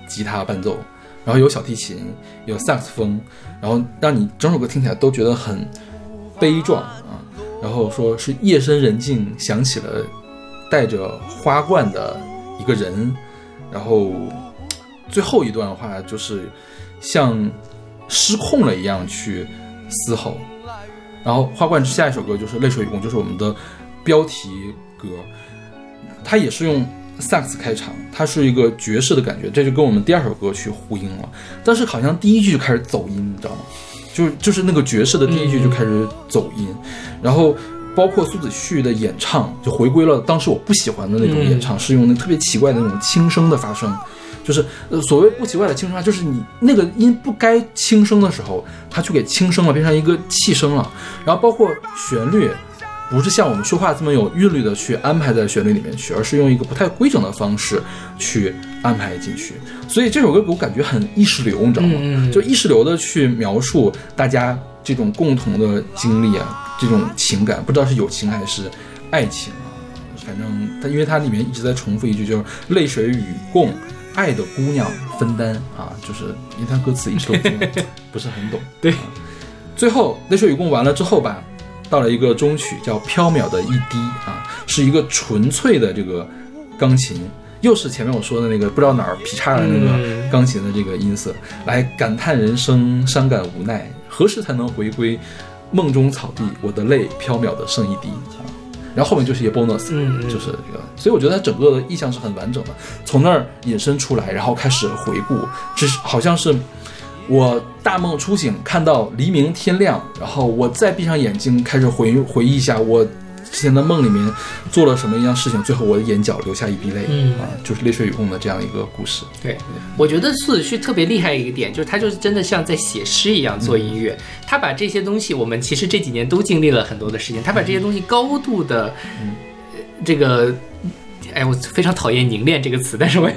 吉他伴奏，然后有小提琴，有萨克斯风，然后让你整首歌听起来都觉得很悲壮啊。然后说是夜深人静，想起了带着花冠的一个人，然后最后一段话就是像失控了一样去嘶吼。然后花冠下一首歌就是《泪水与共》，就是我们的标题歌，它也是用萨克斯开场，它是一个爵士的感觉，这就跟我们第二首歌去呼应了。但是好像第一句就开始走音，你知道吗？就是就是那个爵士的第一句就开始走音，然后包括苏子旭的演唱就回归了当时我不喜欢的那种演唱，是用那特别奇怪的那种轻声的发声。就是呃，所谓不奇怪的轻声啊，就是你那个音不该轻声的时候，它去给轻声了，变成一个气声了。然后包括旋律，不是像我们说话这么有韵律的去安排在旋律里面去，而是用一个不太规整的方式去安排进去。所以这首歌给我感觉很意识流，你知道吗？就意识流的去描述大家这种共同的经历啊，这种情感，不知道是友情还是爱情啊。反正它因为它里面一直在重复一句，就是泪水与共。爱的姑娘分担啊，就是因为它歌词一直都不是很懂。
对
啊最后泪水与共完了之后吧，到了一个中曲叫《缥缈的一滴》啊，是一个纯粹的这个钢琴，又是前面我说的那个不知道哪儿劈叉的那个
嗯
钢琴的这个音色，来感叹人生，伤感无奈，何时才能回归梦中草地？我的泪飘渺的剩一滴啊。然后后面就是一些 bonus，
嗯嗯
就是这个，所以我觉得它整个的意象是很完整的，从那儿引申出来，然后开始回顾，这是好像是我大梦初醒，看到黎明天亮，然后我再闭上眼睛，开始回回忆一下我之前的梦里面做了什么一样事情，最后我的眼角流下一滴泪，
嗯
啊，就是泪水与共的这样一个故事。
对，我觉得苏子旭特别厉害一个点，就是他就是真的像在写诗一样做音乐。他把这些东西，我们其实这几年都经历了很多的事情，他把这些东西高度的，嗯这个，哎，我非常讨厌“凝练”这个词，但是我也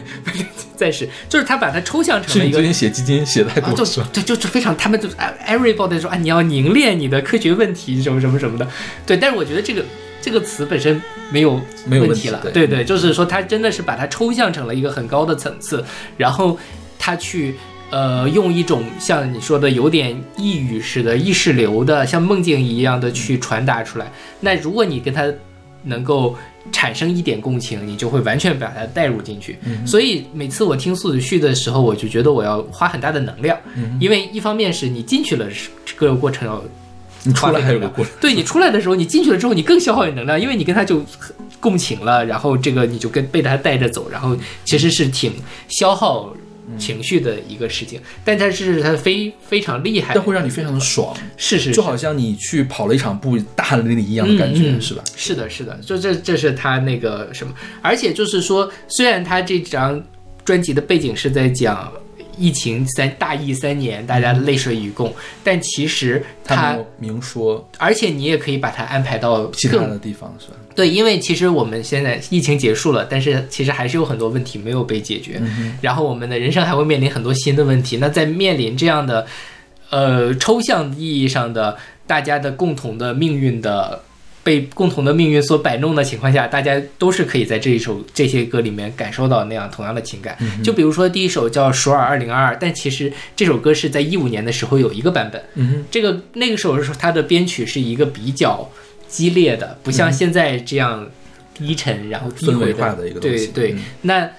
暂时就是他把它抽象成了一个
是最近写基金写太
啊，就
多是？
对，就是非常，他们就啊 everybody 说啊，你要凝练你的科学问题什么什么什么的，对。但是我觉得这个这个词本身没有
没有
问题了，
题对
对对，就是说他真的是把它抽象成了一个很高的层次，然后他去。呃，用一种像你说的有点抑语式的、意识流的，像梦境一样的去传达出来。那如果你跟他能够产生一点共情，你就会完全把它带入进去。所以每次我听苏子序的时候，我就觉得我要花很大的能量，因为一方面是你进去了，这个过程要
你出来还有个过程，
对你出来的时候，你进去了之后，你更消耗你能量，因为你跟他就共情了，然后这个你就跟被他带着走，然后其实是挺消耗情绪的一个事情。但它是它非非常厉害。
但，会让你非常的爽，
是是，
就好像你去跑了一场步，大汗淋漓一样的感觉，是吧？
是的，是的，就这这是他那个什么，而且就是说，虽然他这张专辑的背景是在讲疫情三大疫三年，大家的泪水与共，但其实他
他明说
而且你也可以把它安排到
其他的地方，是吧？
对，因为其实我们现在疫情结束了，但是其实还是有很多问题没有被解决，然后我们的人生还会面临很多新的问题。那在面临这样的，呃，抽象意义上的大家的共同的命运的。被共同的命运所摆弄的情况下，大家都是可以在这一首这些歌里面感受到那样同样的情感。就比如说第一首叫《首尔二零二二》，但其实这首歌是在一五年的时候有一个版本，
嗯
这个那个时候是它的编曲是一个比较激烈的，不像现在这样低沉然后低回
氛围化的一个东西。
对对，
嗯。
那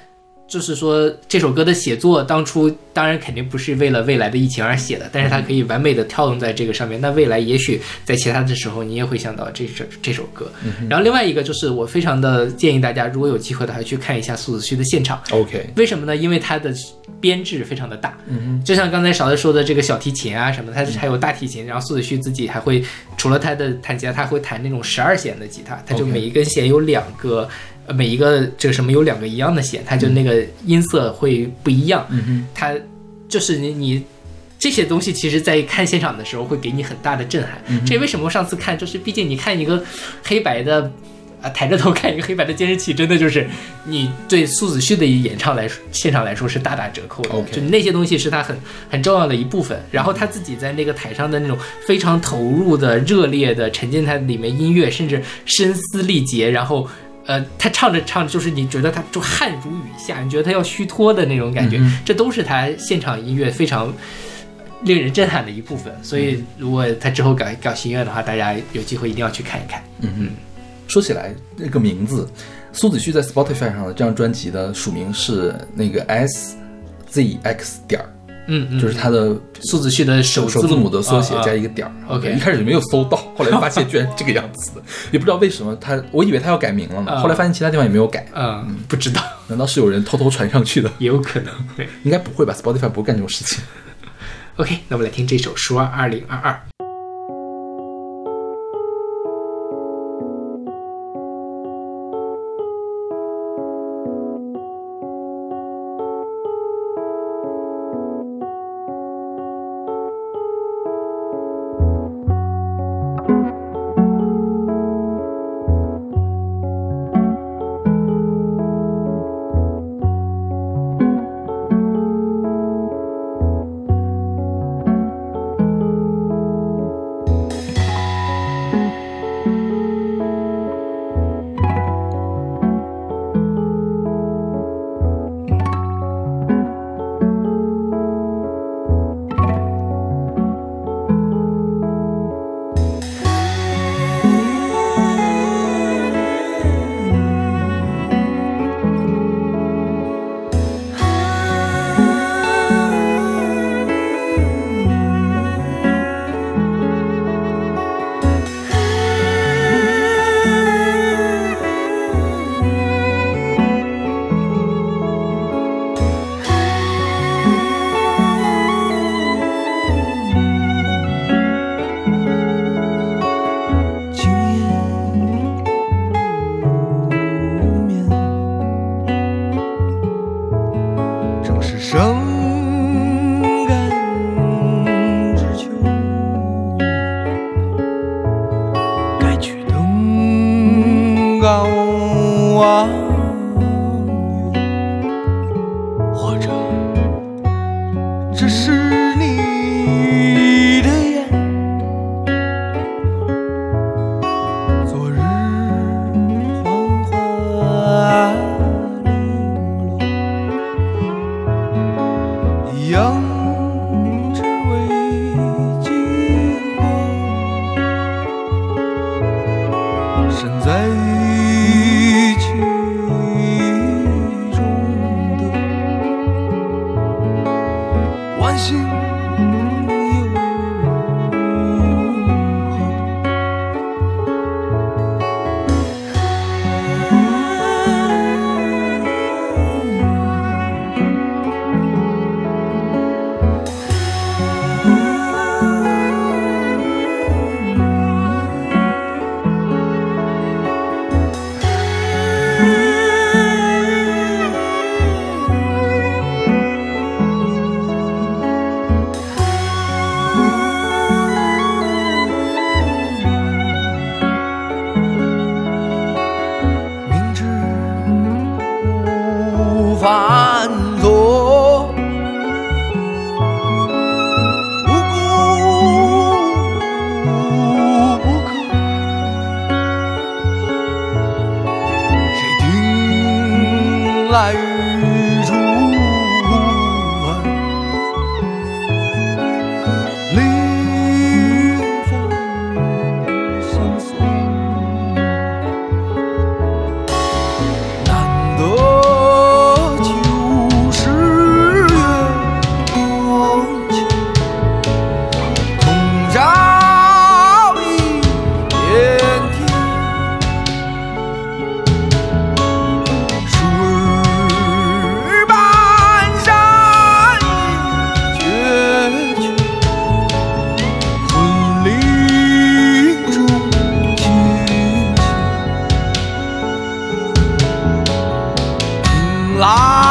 就是说这首歌的写作当初当然肯定不是为了未来的疫情而写的，但是它可以完美的跳动在这个上面。那未来也许在其他的时候你也会想到这首这首歌。然后另外一个就是我非常的建议大家，如果有机会的话去看一下苏子旭的现场。
，OK，
为什么呢？因为它的编制非常的大，
嗯
就像刚才勺子说的这个小提琴啊什么，它还有大提琴，然后苏子旭自己还会除了他的弹吉他，他还会弹那种十二弦的吉他，他就每一根弦有两个。呃每一个这个什么有两个一样的弦，它就那个音色会不一样。
嗯哼，
它就是你你这些东西，其实在看现场的时候会给你很大的震撼。
嗯
这也为什么我上次看，就是毕竟你看一个黑白的。啊，抬着头看一个黑白的监视器，真的就是你对苏子旭的演唱来说，现场来说是大打折扣的。就那些东西是他很很重要的一部分。然后他自己在那个台上的那种非常投入的、热烈的沉浸在里面音乐，甚至声嘶力竭，然后。呃，他唱着唱着，就是你觉得他就汗如雨下，你觉得他要虚脱的那种感觉，
嗯
这都是他现场音乐非常令人震撼的一部分。所以，如果他之后搞搞新乐的话，大家有机会一定要去看一看。
嗯嗯。说起来，那个名字，苏子旭在 Spotify 上的这张专辑的署名是那个 S Z X 点儿，
嗯嗯，
就是它的
数字系的首
首字母的缩写加一个点儿。
OK
一开始就没有搜到，后来发现居然这个样子，也不知道为什么他，我以为他要改名了呢，
啊
后来发现其他地方也没有改，
嗯，不知道，
难道是有人偷偷传上去的？
也 有可能。对
应该不会吧？Spotify 不会干这种事情。
OK，那我们来听这首《说二零二二》。
live.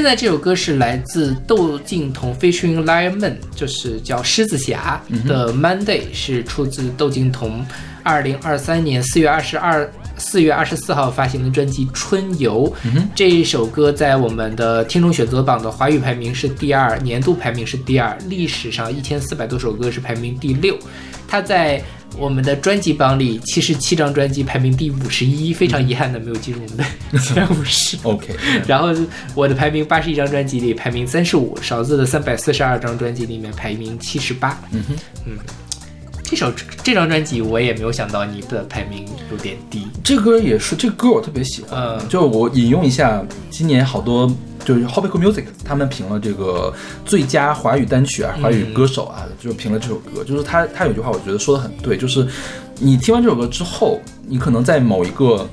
现在这首歌是来自窦靖童 featuring Lion Man，就是叫狮子侠的 Monday，、是出自窦靖童二零二三年四月二十二。四月二十四号发行的专辑《春游》，这一首歌在我们的听众选择榜的华语排名是第二，年度排名是第二，历史上一千四百多首歌是排名第六。它在我们的专辑榜里七十七张专辑排名第五十一，非常遗憾的没有进入我们的 前五十。
OK，
然后我的排名八十一张专辑里排名三十五，勺子的三百四十二张专辑里面排名七十八。
嗯哼，
嗯，这首这张专辑我也没有想到你的排名有点低。
这歌也是，这歌我特别喜欢。
嗯
就我引用一下，今年好多就是 Hobbico Music 他们评了这个最佳华语单曲啊、华语歌手啊，就评了这首歌。就是他他有句话，我觉得说的很对，就是你听完这首歌之后，你可能在某一个。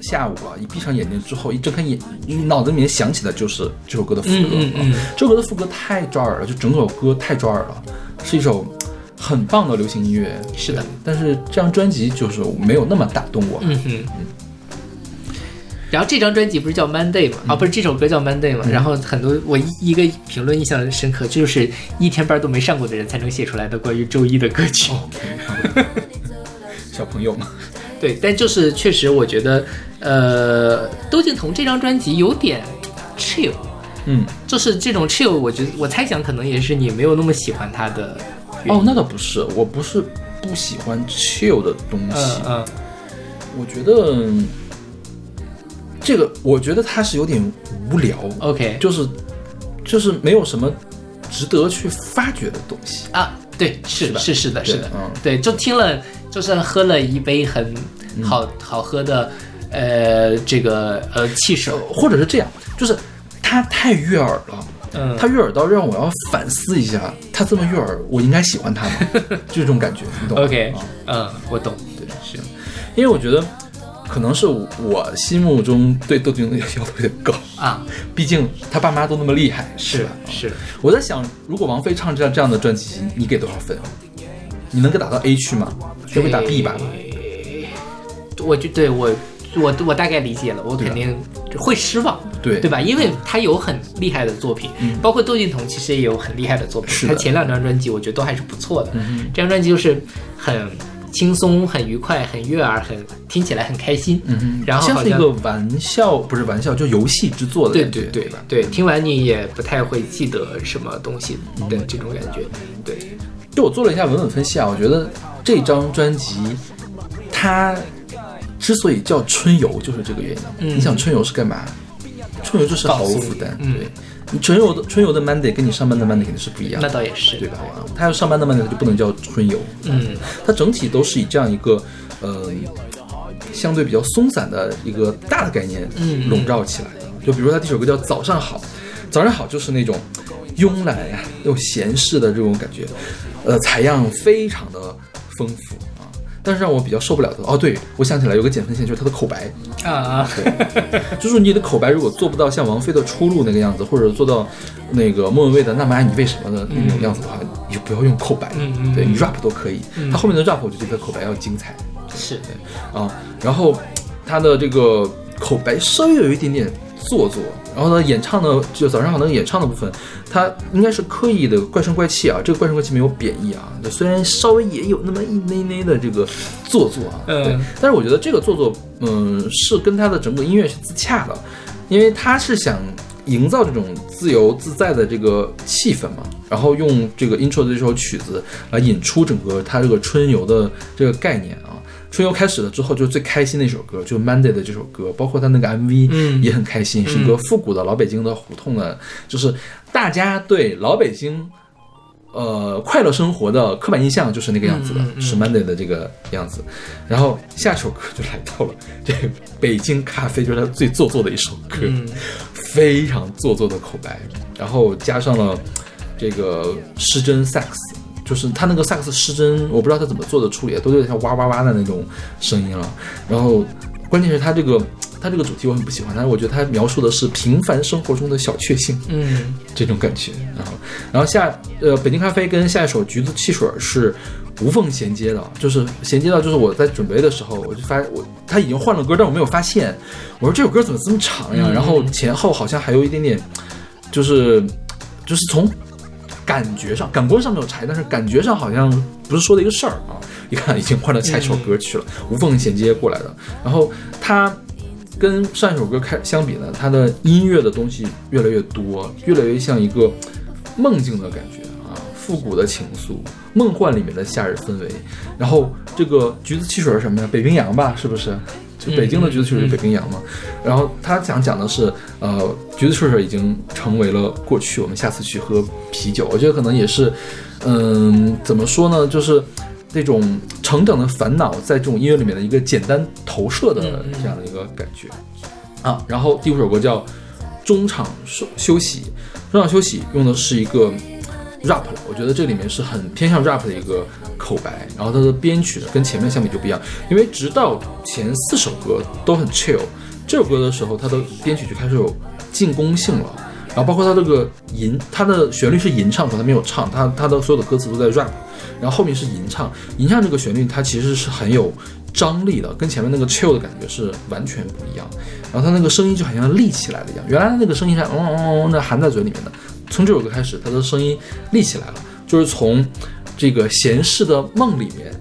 下午啊，一闭上眼睛之后，一睁开眼，你脑子里面想起的就是这首歌的副歌。
嗯嗯嗯
这首歌的副歌太抓耳了，就整首歌太抓耳了，是一首很棒的流行音乐。
是的，
但是这张专辑就是没有那么打动我。
嗯哼。然后这张专辑不是叫 Monday 吗？啊，不是这首歌叫 Monday 吗？然后很多我一一个评论印象深刻，这就是一天班都没上过的人才能写出来的关于周一的歌曲。
小朋友嘛，
对，但就是确实，我觉得，呃，窦靖童这张专辑有点 chill，
嗯，
就是这种 chill，我觉得我猜想可能也是你没有那么喜欢他的。
哦，那倒不是，我不是不喜欢 chill 的东西，
嗯嗯。
我觉得这个，我觉得它是有点无聊
，，OK，
就是就是没有什么值得去发掘的东西。
啊，对，是
的
是是的，是的，
嗯。
对，就听了，就是喝了一杯很好、好喝的，呃，这个呃汽水，
或者是这样，就是它太悦耳了。
嗯，
它悦耳到让我要反思一下，他这么悦耳，我应该喜欢他吗？就这种感觉，你懂吗
？OK，
啊
嗯，我懂，
对，是，因为我觉得可能是我心目中对窦靖童的要求有点高，
啊，
毕竟他爸妈都那么厉害，
是
吧？
是，
我在想，如果王菲唱这样这样的专辑，你给多少分？你能给打到 A 区吗？就会打 B 吧？
我就对我我我大概理解了，我肯定会失望，
对
对吧？因为他有很厉害的作品，包括窦靖童其实也有很厉害的作品，
是
他前两张专辑我觉得都还是不错的。
嗯
这张专辑就是很轻松、很愉快、很悦耳、很听起来很开心，
嗯嗯，
然后像
像是一个玩笑，不是玩笑，就游戏之作的
对
感觉，
对对
吧？
对，听完你也不太会记得什么东西的这种感觉，对，
就我做了一下文本分析啊，我觉得这张专辑它之所以叫春游，就是这个原因。
嗯
你想春游是干嘛？春游就是毫无负担，
嗯
对。你春游的春游的 Monday 跟你上班的 Monday 肯定是不一样
那，倒也是，
对吧？他要上班的 Monday 他就不能叫春游，
嗯
它整体都是以这样一个呃相对比较松散的一个大的概念
嗯
笼罩起来的。就比如说他第一首歌叫《早上好》，早上好就是那种慵懒呀、又闲适的这种感觉，呃，采样非常的丰富啊。但是让我比较受不了的，哦，对我想起来有个减分线，就是他的口白，
啊对，
就是你的口白如果做不到像王菲的《出路》那个样子，或者做到那个莫文蔚的《那么爱你为什么》的那种样子的话，你就不要用口白，对你 rap 都可以。他后面的 rap 我就觉得口白要精彩。
是，
啊，然后他的这个口白稍微有一点点做作，然后呢，演唱的就早上好那个演唱的部分，他应该是刻意的怪声怪气啊，这个怪声怪气没有贬义啊，虽然稍微也有那么一内内的这个做作啊，
嗯
对，但是我觉得这个做作，嗯，是跟他的整个音乐是自洽的，因为他是想营造这种自由自在的这个气氛嘛，然后用这个 intro 的这首曲子来引出整个他这个春游的这个概念啊。春游开始了之后，就是最开心的一首歌，就是 Monday 的这首歌，包括他那个 MV，
嗯。
也很开心，是一个复古的老北京的胡同的，就是大家对老北京。呃，快乐生活的刻板印象就是那个样子的，
嗯嗯嗯。
是 Monday 的这个样子。然后下首歌就来到了这个北京咖啡，就是他最做作的一首歌，
嗯。
非常做作的口白，然后加上了这个失真萨克斯，就是他那个萨克斯失真，我不知道他怎么做的处理，都有点像哇哇哇的那种声音了。然后关键是他这个他这个主题我很不喜欢，但是我觉得他描述的是平凡生活中的小确幸。
嗯
这种感觉然后。然后下呃，北京咖啡跟下一首橘子汽水是无缝衔接的，就是衔接到就是我在准备的时候，我就发我他已经换了歌，但我没有发现，我说这首歌怎么这么长呀？
嗯
然后前后好像还有一点点，就是就是从。感觉上、感官上没有差异，但是感觉上好像不是说的一个事儿啊！你看已经换到下一首歌去了，无缝衔接过来的。然后它跟上一首歌开相比呢，它的音乐的东西越来越多，越来越像一个梦境的感觉啊，复古的情愫，梦幻里面的夏日氛围。然后这个橘子汽水是什么呀？北冰洋吧，是不是？就北京的橘子汽水是北冰洋嘛。然后他想讲的是，呃，橘子汽水已经成为了过去，我们下次去喝啤酒。我觉得可能也是，嗯，怎么说呢？就是那种成长的烦恼，在这种音乐里面的一个简单投射的这样的一个感觉啊。然后第五首歌叫中场休休息，中场休息用的是一个 rap 了，我觉得这里面是很偏向 rap 的一个口白，然后它的编曲呢跟前面相比就不一样，因为直到前四首歌都很 chill，这首歌的时候它的编曲就开始有进攻性了。然后包括它这个吟，它的旋律是吟唱，可它没有唱，它它的所有的歌词都在 rap，然后后面是吟唱，吟唱这个旋律它其实是很有张力的，跟前面那个 chill 的感觉是完全不一样。然后它那个声音就好像立起来了一样，原来那个声音是嗡嗡嗡嗡的含在嘴里面的，从这首歌开始，它的声音立起来了，就是从这个闲适的梦里面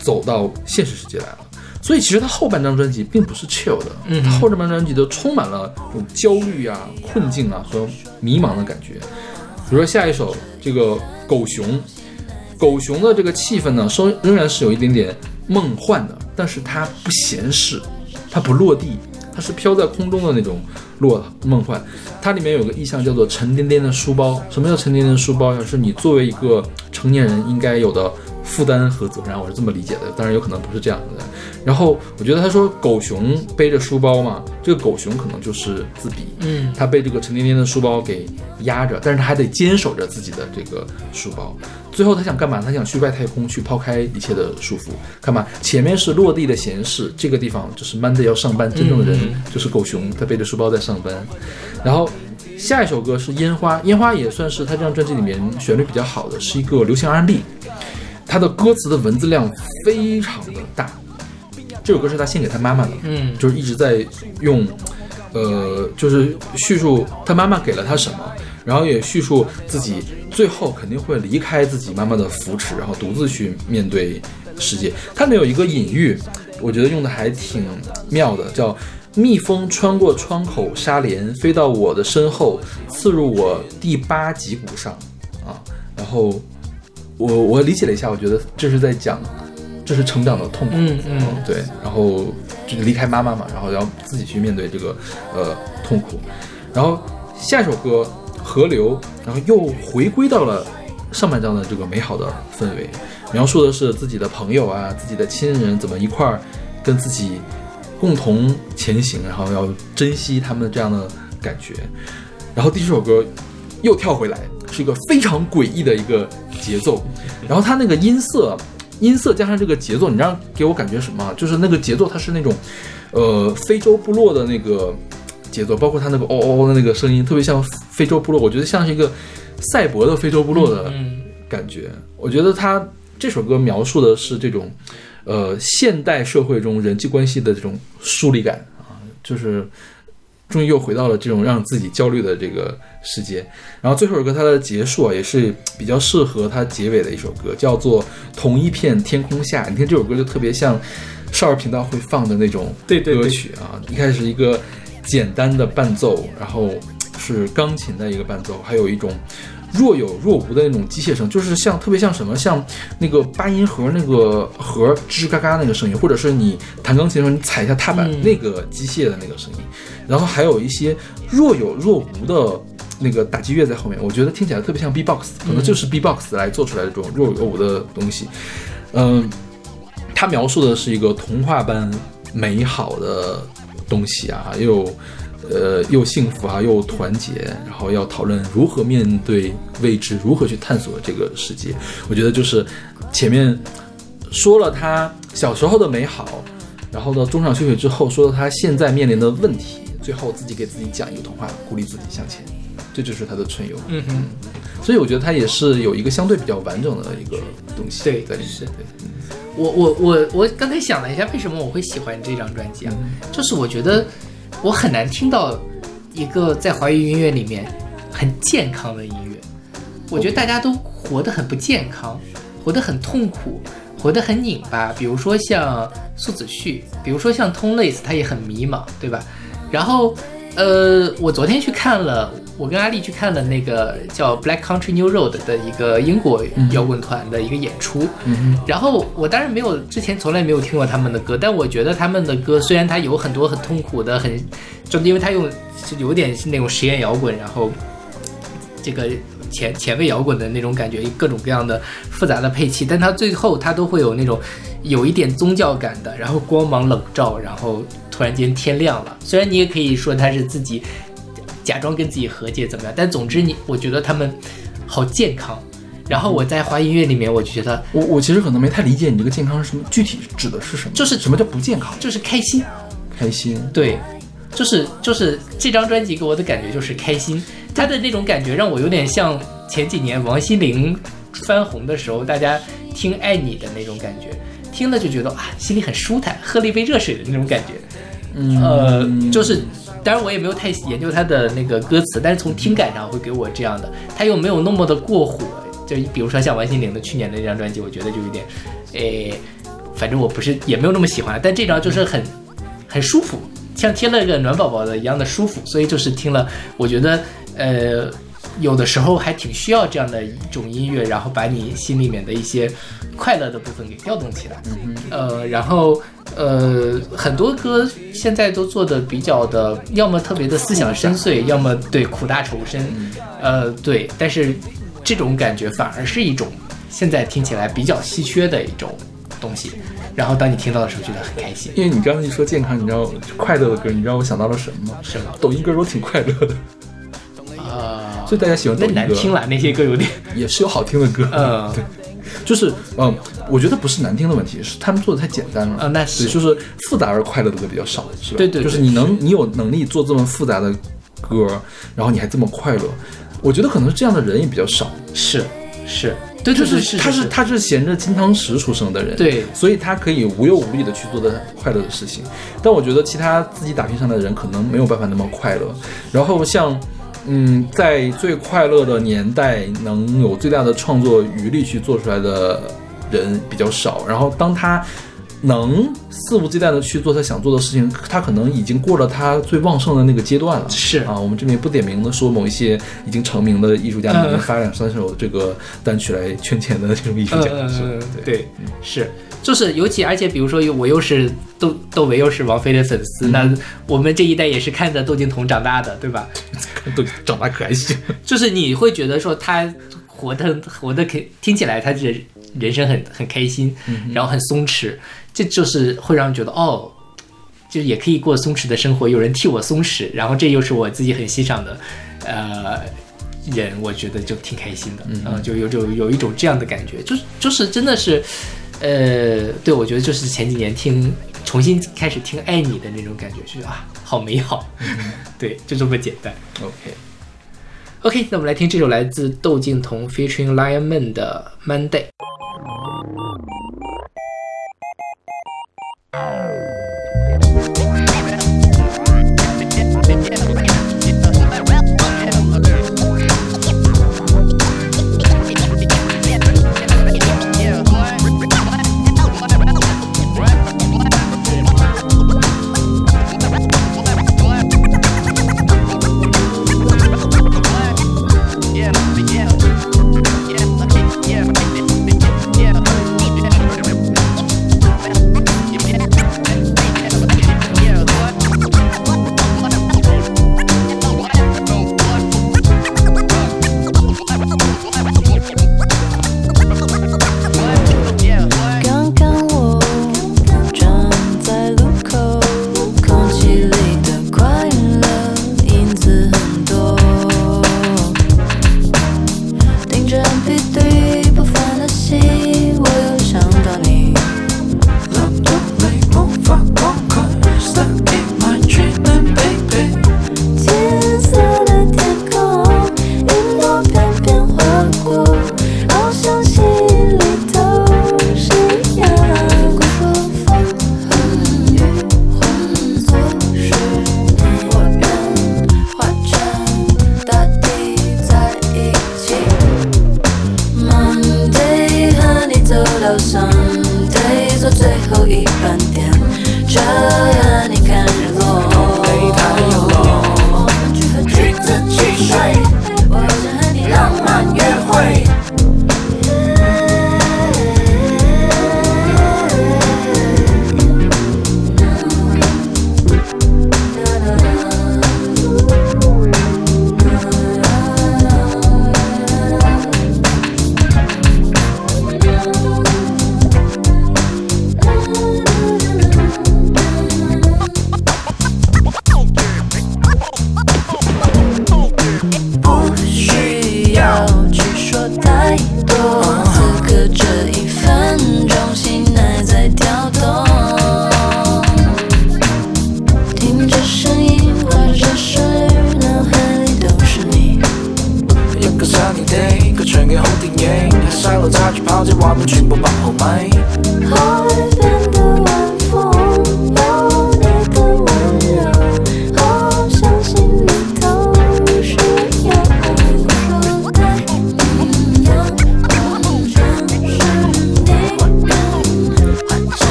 走到现实世界来了。所以其实他后半张专辑并不是 chill 的，
嗯
他后半张专辑都充满了这种焦虑啊、困境啊和迷茫的感觉。比如说下一首这个狗熊，狗熊的这个气氛呢，仍仍然是有一点点梦幻的，但是它不闲适，它不落地，它是飘在空中的那种落梦幻。它里面有个意象叫做沉甸甸的书包。什么叫沉甸甸的书包呀？是你作为一个成年人应该有的负担和责任，我是这么理解的。当然有可能不是这样的。然后我觉得他说狗熊背着书包嘛，这个狗熊可能就是自闭，
嗯
他被这个沉甸甸的书包给压着，但是他还得坚守着自己的这个书包。最后他想干嘛？他想去外太空，去抛开一切的束缚。看嘛？前面是落地的闲适，这个地方就是 Monday 要上班，真正的人
嗯
就是狗熊，他背着书包在上班。然后下一首歌是烟花，烟花也算是他这张专辑里面旋律比较好的，是一个流行 R&B，他的歌词的文字量非常的大。这首歌是他献给他妈妈的，
嗯
就是一直在用，呃，就是叙述他妈妈给了他什么，然后也叙述自己最后肯定会离开自己妈妈的扶持，然后独自去面对世界。它里面有一个隐喻，我觉得用的还挺妙的，叫“蜜蜂穿过窗口纱帘，飞到我的身后，刺入我第八脊骨上”，啊，然后我我理解了一下，我觉得这是在讲。这是成长的痛苦，
嗯嗯
对，然后就是离开妈妈嘛，然后要自己去面对这个呃痛苦，然后下一首歌《河流》，然后又回归到了上半章的这个美好的氛围，描述的是自己的朋友啊，自己的亲人怎么一块儿跟自己共同前行，然后要珍惜他们这样的感觉。然后第十首歌又跳回来，是一个非常诡异的一个节奏，然后它那个音色。音色加上这个节奏，你知道给我感觉什么？就是那个节奏，它是那种，呃，非洲部落的那个节奏，包括它那个哦哦哦的那个声音，特别像非洲部落，我觉得像是一个赛博的非洲部落的感觉。我觉得他这首歌描述的是这种，呃，现代社会中人际关系的这种疏离感啊，就是终于又回到了这种让自己焦虑的这个世界。然后最后一首歌它的结束啊，也是比较适合它结尾的一首歌，叫做《同一片天空下》。你听这首歌就特别像少儿频道会放的那种
对对对
歌曲啊，一开始一个简单的伴奏，然后是钢琴的一个伴奏，还有一种。若有若无的那种机械声，就是像特别像什么，像那个八音盒那个盒吱吱嘎嘎那个声音，或者是你弹钢琴的时候你踩一下踏板、
嗯
那个机械的那个声音，然后还有一些若有若无的那个打击乐在后面，我觉得听起来特别像 B-box，可能就是 B-box 来做出来的这种若有若无的东西。嗯，它描述的是一个童话般美好的东西啊，又呃又幸福啊，又团结，然后要讨论如何面对未知，如何去探索这个世界。我觉得就是前面说了他小时候的美好，然后到，中场休息之后说了他现在面临的问题，最后自己给自己讲一个童话，鼓励自己向前，这就是他的春游。
嗯哼，
所以我觉得他也是有一个相对比较完整的一个东西
对
在里面。
是
对，
我我我我刚才想了一下，为什么我会喜欢这张专辑啊？就是我觉得我很难听到一个在华语音乐里面很健康的音乐。我觉得大家都活得很不健康，活得很痛苦，活得很拧巴。比如说像苏子旭，比如说像 Toneless，他也很迷茫，对吧？然后，呃，我昨天去看了，我跟阿丽去看了那个叫 Black Country New Road 的一个英国摇滚团的一个演出。
嗯
然后我当然没有之前从来没有听过他们的歌，但我觉得他们的歌虽然它有很多很痛苦的，很就因为他用是有点是那种实验摇滚，然后这个前前卫摇滚的那种感觉，各种各样的复杂的配器，但它最后它都会有那种有一点宗教感的，然后光芒冷照，然后突然间天亮了。虽然你也可以说他是自己假装跟自己和解怎么样，但总之你我觉得他们好健康。然后我在华语音乐里面，我就觉得
我我其实可能没太理解你这个健康是什么，具体指的是什么？
就是
什么叫不健康？
就是开心，
开心。
对，就是就是这张专辑给我的感觉就是开心，他的那种感觉让我有点像前几年王心凌翻红的时候，大家听《爱你》的那种感觉，听了就觉得啊，心里很舒坦，喝了一杯热水的那种感觉。
嗯
呃，就是，当然我也没有太研究他的那个歌词，但是从听感上会给我这样的，他又没有那么的过火，就比如说像王心凌的去年的那张专辑，我觉得就有点，诶，反正我不是也没有那么喜欢，但这张就是很很舒服，像贴了一个暖宝宝的一样的舒服，所以就是听了，我觉得呃，有的时候还挺需要这样的一种音乐，然后把你心里面的一些快乐的部分给调动起来。呃，然后呃，很多歌现在都做的比较的，要么特别的思想深邃，要么对苦大仇深。呃，对，但是这种感觉反而是一种现在听起来比较稀缺的一种东西。然后当你听到的时候，觉得很开心。
因为你刚才一说健康，你知道快乐的歌，你知道我想到了什么吗？
什么
抖音歌都挺快乐的，
啊、
所以大家喜欢抖
那。难听了，那些歌有点，
也是有好听的歌，
嗯。
对，就是嗯，我觉得不是难听的问题，是他们做的太简单了。
啊那是。
对，就是复杂而快乐的歌比较少，是吧？
对对对。
就是你能你有能力做这么复杂的歌，然后你还这么快乐，我觉得可能是这样的人也比较少，
是是，对
就是他是他是衔着金汤匙出生的人，
对。
所以他可以无忧无虑的去做的快乐的事情。但我觉得其他自己打拼上来的人可能没有办法那么快乐。然后像，嗯，在最快乐的年代能有最大的创作余力去做出来的人比较少。然后当他能肆无忌惮的去做他想做的事情，他可能已经过了他最旺盛的那个阶段了。
是
啊，我们这边不点名的说某一些已经成名的艺术家，
嗯
已经发两三首这个单曲来圈钱的这种艺术家，是对。
对，是，就是尤其而且比如说我又是窦窦唯又是王菲的粉丝，那我们这一代也是看着窦靖童长大的，对吧？
窦长大可还行。
就是你会觉得说他活的活的可听起来他人人生很很开心，然后很松弛，这就是会让人觉得哦。就也可以过松弛的生活，有人替我松弛，然后这又是我自己很欣赏的，呃，人，我觉得就挺开心的，嗯、就有种有一种这样的感觉，就是就是真的是，呃，对我觉得就是前几年听重新开始听《爱你》的那种感觉，就是啊，好美好，对，就这么简单。OK，OK，那我们来听这首来自窦靖童 featuring Lion Man 的《Monday》。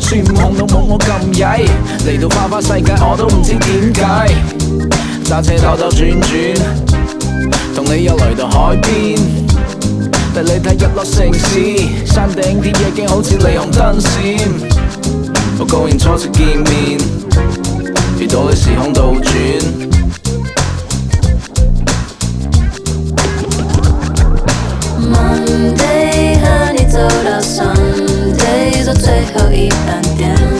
孙？悟空都冇我咁曳，嚟到花花世界我都唔知點解。揸車兜兜轉轉，同你又嚟到海邊。帶你睇日落城市，山頂啲夜景好似霓虹燈閃。好高興初次見面，遇到你時空倒轉。
Monday 和你走到一
两点。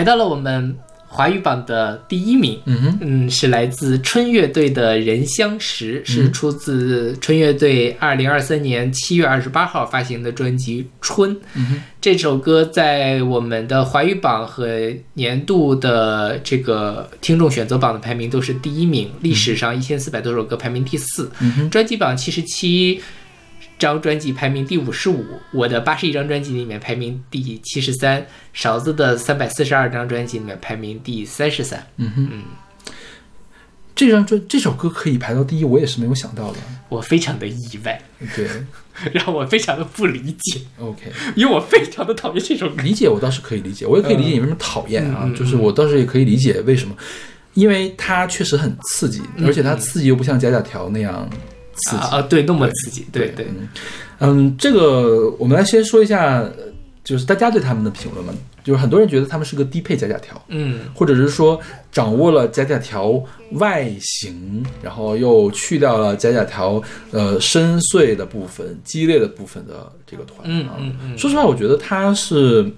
来到了我们华语榜的第一名，
嗯哼，
嗯，是来自春乐队的《人相识》，是出自春乐队二零二三年七月二十八号发行的专辑《春》。这首歌在我们的华语榜和年度的这个听众选择榜的排名都是第一名，历史上一千四百多首歌排名第四。专辑榜七十七张专辑排名第五十五，我的八十一张专辑里面排名第七十三，勺子的三百四十二张专辑里面排名第三十三。
嗯哼这张专这首歌可以排到第一，我也是没有想到的。
我非常的意外，
对
让我非常的不理解
，，OK，
因为我非常的讨厌这首歌。
理解我倒是可以理解，我也可以理解你为什么讨厌啊，就是我倒是也可以理解为什么，因为它确实很刺激，而且它刺激又不像假假条那样刺激。
啊啊，对，那么刺激，对对，
嗯，这个我们来先说一下，呃就是大家对他们的评论嘛，就是很多人觉得他们是个低配假假条，
嗯
或者是说掌握了假假条外形，然后又去掉了假假条呃深邃的部分、激烈的部分的这个团
嗯
啊。
嗯嗯
说实话，我觉得他是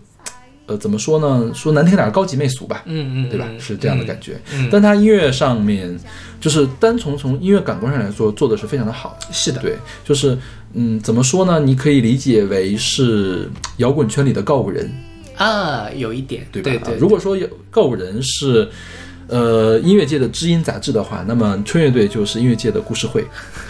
呃怎么说呢？说难听点儿，高级媚俗吧。
嗯嗯，
对吧？
嗯
是这样的感觉，
嗯
但他音乐上面，就是单从从音乐感官上来说，做的是非常的好。
是的，
对，就是嗯，怎么说呢？你可以理解为是摇滚圈里的告五人，
啊，有一点，
对吧？
对
如果说有告五人是呃音乐界的知音杂志的话，那么春乐队就是音乐界的故事会，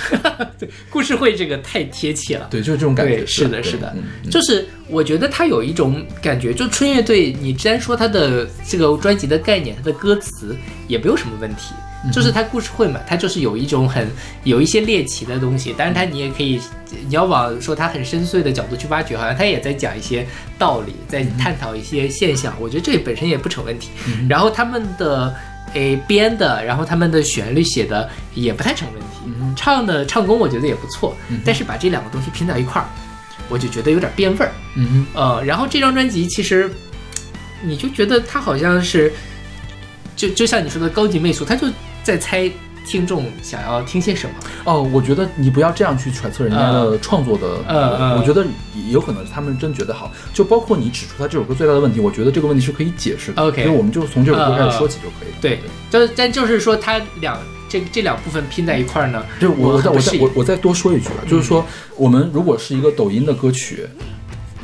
对
故事会这个太贴切了。
对，就是这种感觉。
是的，是的
嗯，
就是我觉得他有一种感觉，就春乐队，你既然说他的这个专辑的概念，他的歌词也没有什么问题，就是它故事会嘛，它就是有一种很有一些猎奇的东西，但是它你也可以，你要往说它很深邃的角度去挖掘，好像它也在讲一些道理，在探讨一些现象，我觉得这本身也不成问题。然后他们的诶编的，然后他们的旋律写的也不太成问题，唱的唱功我觉得也不错，但是把这两个东西拼到一块儿，我就觉得有点变味儿。
嗯
呃，然后这张专辑其实，你就觉得它好像是，就就像你说的高级媚俗，他就在猜听众想要听些什么。
哦，我觉得你不要这样去揣测人家的创作的，
呃嗯
我觉得有可能是他们真觉得好，就包括你指出他这首歌最大的问题，我觉得这个问题是可以解释的。
OK
所以我们就从这首歌开始说起就可以了。
对，就是但就是说，他两这这两部分拼在一块儿呢，
就是我我再我我我再多说一句啊，就是说我们如果是一个抖音的歌曲。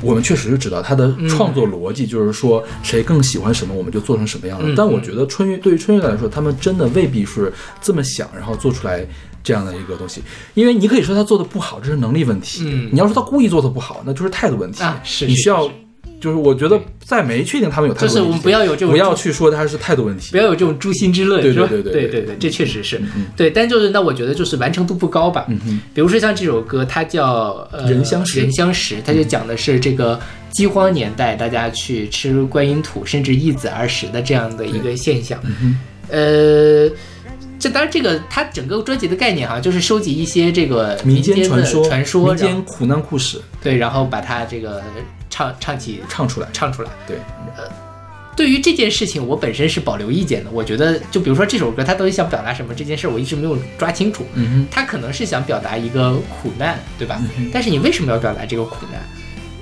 我们确实是知道他的创作逻辑，就是说谁更喜欢什么，我们就做成什么样的。
嗯
但我觉得春运对于春运来说，他们真的未必是这么想，然后做出来这样的一个东西。因为你可以说他做的不好，这是能力问题；
嗯
你要说他故意做的不好，那就是态度问题。
啊是是
你需要
是，
就是我觉得在没确定他们有态度问题，
就是我们不要有这种
不要去说他是态度问题
不。要有这种诛心之论，
对
是吧？
对对对对
对对这确实是，对。但就是那我觉得就是完成度不高吧。
嗯哼，
比如说像这首歌，它叫呃
人相识
人相识，它就讲的是这个饥荒年代，大家去吃观音土，甚至易子而食的这样的一个现象。
嗯
呃，这当然这个它整个专辑的概念哈，就是收集一些这个
民
间的
传说，
传说，
民间苦难故事
对，然后把它这个唱唱起
唱出来。
唱出来。
对，呃
对于这件事情，我本身是保留意见的。我觉得，就比如说这首歌，它到底想表达什么这件事，我一直没有抓清楚。
嗯
它可能是想表达一个苦难，对吧？但是你为什么要表达这个苦难？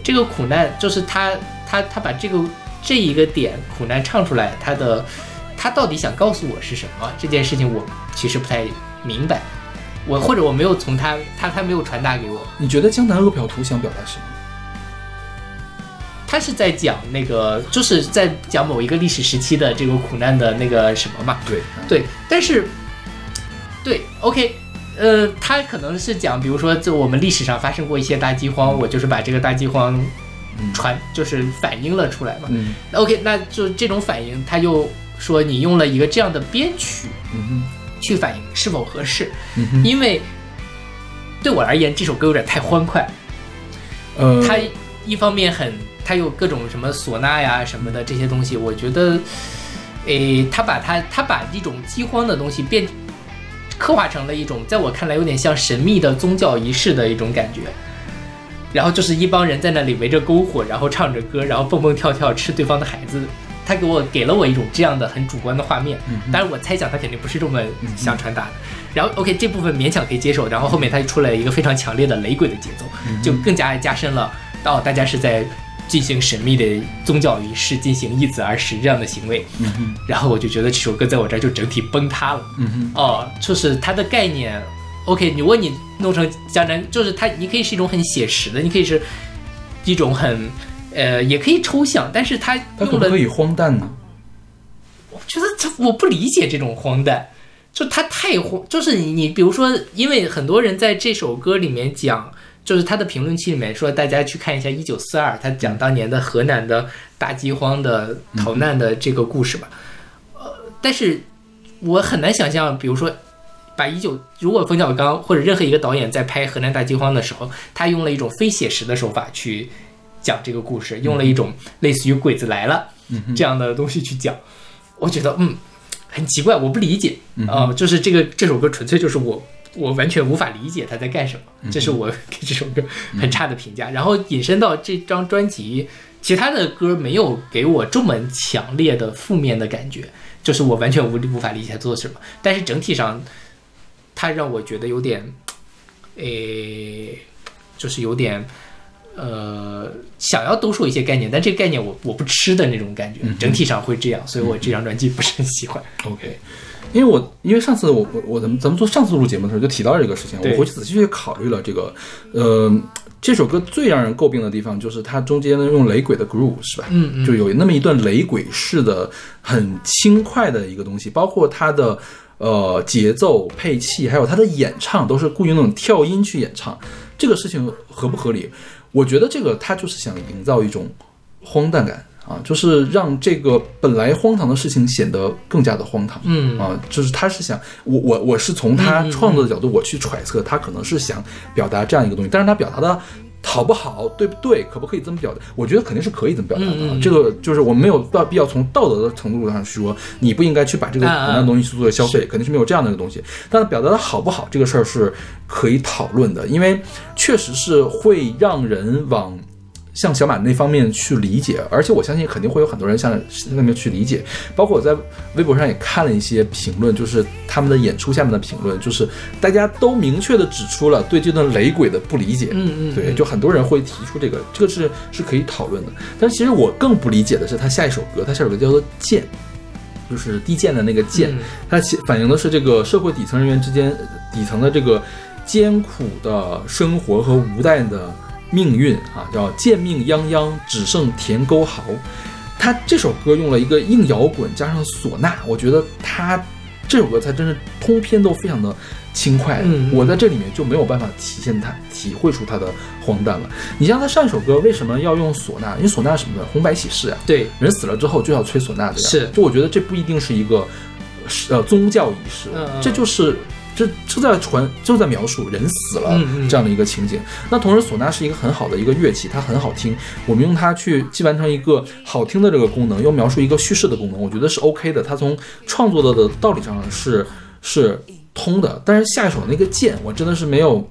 这个苦难就是他他他把这个这一个点苦难唱出来，他的他到底想告诉我是什么？这件事情我其实不太明白。我或者我没有从他他他没有传达给我，
你觉得《江南恶表图》想表达什么？
他是在讲那个，就是在讲某一个历史时期的这个苦难的那个什么嘛？
对，
对，但是，对，OK，呃，他可能是讲，比如说，就我们历史上发生过一些大饥荒，我就是把这个大饥荒传，就是反映了出来嘛。
嗯。
OK，那就这种反应，他又说你用了一个这样的编曲
嗯
去反映是否合适，
嗯，
因为对我而言，这首歌有点太欢快，
呃，
它一方面很，它有各种什么唢呐呀什么的这些东西，我觉得，诶，他把它他把一种饥荒的东西变刻画成了一种，在我看来有点像神秘的宗教仪式的一种感觉。然后就是一帮人在那里围着篝火，然后唱着歌，然后蹦蹦跳跳吃对方的孩子。他给我给了我一种这样的很主观的画面，当然我猜想他肯定不是这么想传达的。然后 OK 这部分勉强可以接受，然后后面他就出来一个非常强烈的雷鬼的节奏，就更加加深了哦大家是在进行神秘的宗教仪式，进行易子而食这样的行为。然后我就觉得这首歌在我这儿就整体崩塌了。
嗯
哦，就是它的概念，OK，你问你弄成江南，就是它，你可以是一种很写实的，你可以是一种很，呃，也可以抽象，但是它用了
它可不可以荒诞呢？
我觉得这我不理解这种荒诞，就它太荒，就是你你比如说，因为很多人在这首歌里面讲，就是他的评论区里面说，大家去看一下《一九四二》，他讲当年的河南的大饥荒的逃难的这个故事吧。呃，但是我很难想象，比如说。把一九，如果冯小刚或者任何一个导演在拍河南大饥荒的时候，他用了一种非写实的手法去讲这个故事，用了一种类似于“鬼子来了”这样的东西去讲，我觉得嗯很奇怪，我不理解啊、就是这个这首歌纯粹就是我我完全无法理解他在干什么，这是我给这首歌很差的评价。然后引申到这张专辑，其他的歌没有给我这么强烈的负面的感觉，就是我完全无无法理解他做什么，但是整体上，他让我觉得有点，诶，就是有点。呃，想要兜售一些概念，但这个概念我我不吃的那种感觉，整体上会这样，所以我这张专辑不是很喜欢。
OK，因为我因为上次我我我咱们咱们做上次录节目的时候就提到这个事情，我回去仔细去考虑了这个，呃，这首歌最让人诟病的地方就是它中间的用雷鬼的 groove 是吧？
嗯嗯
就有那么一段雷鬼式的很轻快的一个东西，包括它的呃节奏配器，还有它的演唱都是故意用那种跳音去演唱，这个事情合不合理？我觉得这个他就是想营造一种荒诞感。啊，就是让这个本来荒唐的事情显得更加的荒唐。
嗯
啊，就是他是想我我我是从他创作的角度我去揣测，他可能是想表达这样一个东西，但是他表达的。好不好，对不对？可不可以这么表达？我觉得肯定是可以这么表达的。这个就是我们没有到必要从道德的程度上说，你不应该去把这个
啊啊
同样的东西去做消费，肯定是没有这样的一个东西。但是表达的好不好，这个事儿是可以讨论的，因为确实是会让人往向小马那方面去理解，而且我相信肯定会有很多人向那边去理解。包括我在微博上也看了一些评论，就是他们的演出下面的评论，就是大家都明确的指出了对这段雷鬼的不理解。
嗯嗯，
对，
嗯
就很多人会提出这个，这个是是可以讨论的。但其实我更不理解的是他下一首歌，他下一首歌叫做《剑》，就是低贱的那个贱，
嗯
它其反映的是这个社会底层人员之间底层的这个艰苦的生活和无奈的命运啊，叫贱命泱泱，只剩田沟壕。他这首歌用了一个硬摇滚加上唢呐，我觉得他这首歌才真是通篇都非常的轻快。
嗯
我在这里面就没有办法体现他，体会出他的荒诞了。你像他上一首歌为什么要用唢呐？因为唢呐是什么的？红白喜事啊，
对，
人死了之后就要吹唢呐的呀。
是
就我觉得这不一定是一个呃宗教仪式，这就是这就在传就在描述人死了这样的一个情景。那同时，唢呐是一个很好的一个乐器，它很好听，我们用它去既完成一个好听的这个功能，又描述一个叙事的功能，我觉得是 OK 的。它从创作的的道理上是是通的。但是下一首那个剑，我真的是没有。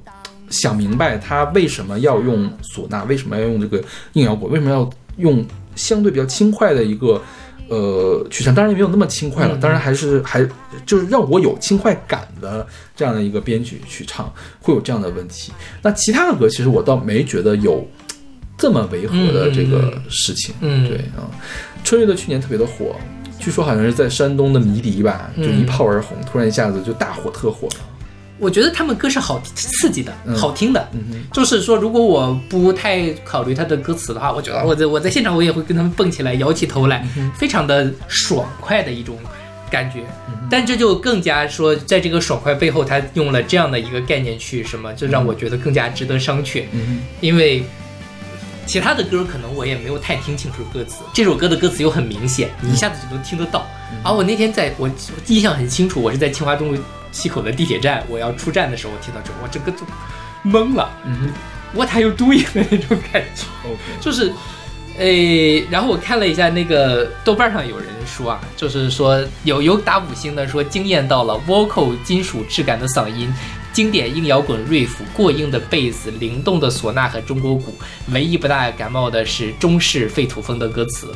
想明白他为什么要用唢呐，为什么要用这个硬摇滚，为什么要用相对比较轻快的一个呃曲项，当然也没有那么轻快了，
嗯
当然还是还就是让我有轻快感的这样的一个编曲去唱，会有这样的问题。那其他的歌其实我倒没觉得有这么违和的这个事情，
嗯
对啊，春乐的去年特别的火。据说好像是在山东的迷笛吧，就一炮而红，突然一下子就大火特火了。
我觉得他们歌是好刺激的，
嗯
好听的。
嗯，
就是说，如果我不太考虑他的歌词的话，我觉得我在我在现场我也会跟他们蹦起来，摇起头来，非常的爽快的一种感觉。但这就更加说，在这个爽快背后，他用了这样的一个概念去什么，就让我觉得更加值得商榷。
嗯
因为其他的歌可能我也没有太听清楚歌词，这首歌的歌词又很明显，你一下子就能听得到。而我那天在我印象很清楚，我是在清华东路西口的地铁站，我要出站的时候，我听到这，我整个就懵了。
嗯
What are you doing 的那种感觉，就是，诶，然后我看了一下那个豆瓣上有人说啊，就是说有有打五星的说惊艳到了 vocal 金属质感的嗓音。经典硬摇滚 riff，过硬的贝斯，灵动的唢呐和中国鼓，唯一不大感冒的是中式废土风的歌词。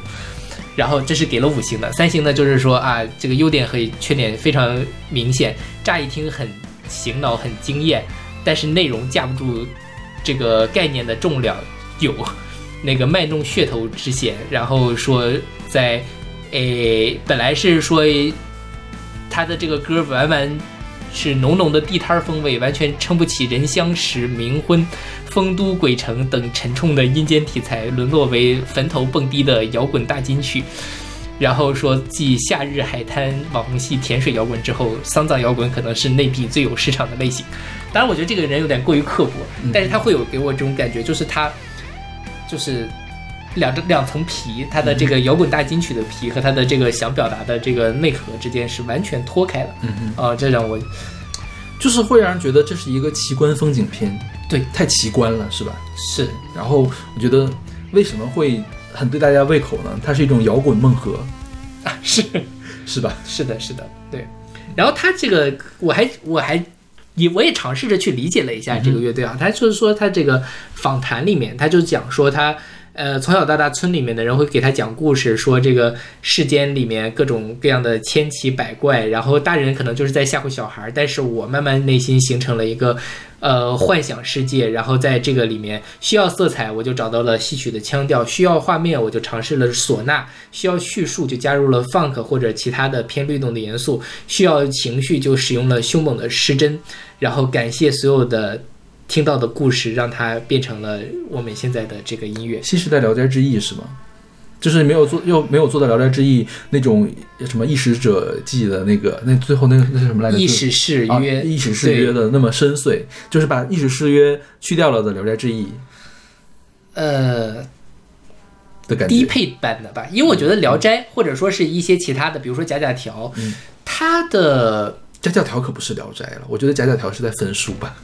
然后这是给了五星的，三星呢就是说啊，这个优点和缺点非常明显，乍一听很醒脑，很惊艳，但是内容架不住这个概念的重量，有那个卖弄噱头之嫌。然后说在，诶，本来是说他的这个歌完完是浓浓的地摊儿风味，完全撑不起人相识、冥婚、丰都鬼城等沉重的阴间题材，沦落为坟头蹦迪的摇滚大金曲。然后说，继夏日海滩网红系甜水摇滚之后，丧葬摇滚可能是内地最有市场的类型。当然，我觉得这个人有点过于刻薄，但是他会有给我这种感觉，就是他就是两张两层皮，它的这个摇滚大金曲的皮和它的这个想表达的这个内核之间是完全脱开的。
嗯嗯
啊、这让我
就是会让人觉得这是一个奇观风景片，
对
太奇观了，是吧？
是
然后我觉得为什么会很对大家胃口呢？它是一种摇滚梦核，
啊是。
是吧？
是的，是的，对。然后他这个，我还我还也我也尝试着去理解了一下这个乐队啊，他就是说他这个访谈里面，他就讲说他。呃，从小到大，村里面的人会给他讲故事，说这个世间里面各种各样的千奇百怪，然后大人可能就是在吓唬小孩儿，但是我慢慢内心形成了一个呃幻想世界，然后在这个里面需要色彩，我就找到了戏曲的腔调；需要画面，我就尝试了唢呐；需要叙述，就加入了 funk 或者其他的偏律动的元素；需要情绪，就使用了凶猛的失真。然后感谢所有的听到的故事，让它变成了我们现在的这个音乐。
新时代《聊斋志异》是吗？就是没有做，又没有做到《聊斋志异》那种什么异史者记的那个，那最后那个那是什么来着？
意识誓
啊
约，
意史誓约的那么深邃，就是把意史誓约去掉了的《聊斋志异》。
呃，
的感觉。
低配版的吧，因为我觉得《聊斋》或者说是一些其他的，比如说《贾贾条》，
嗯
它的
贾教条可不是《聊斋》了，我觉得贾教条是在分书吧。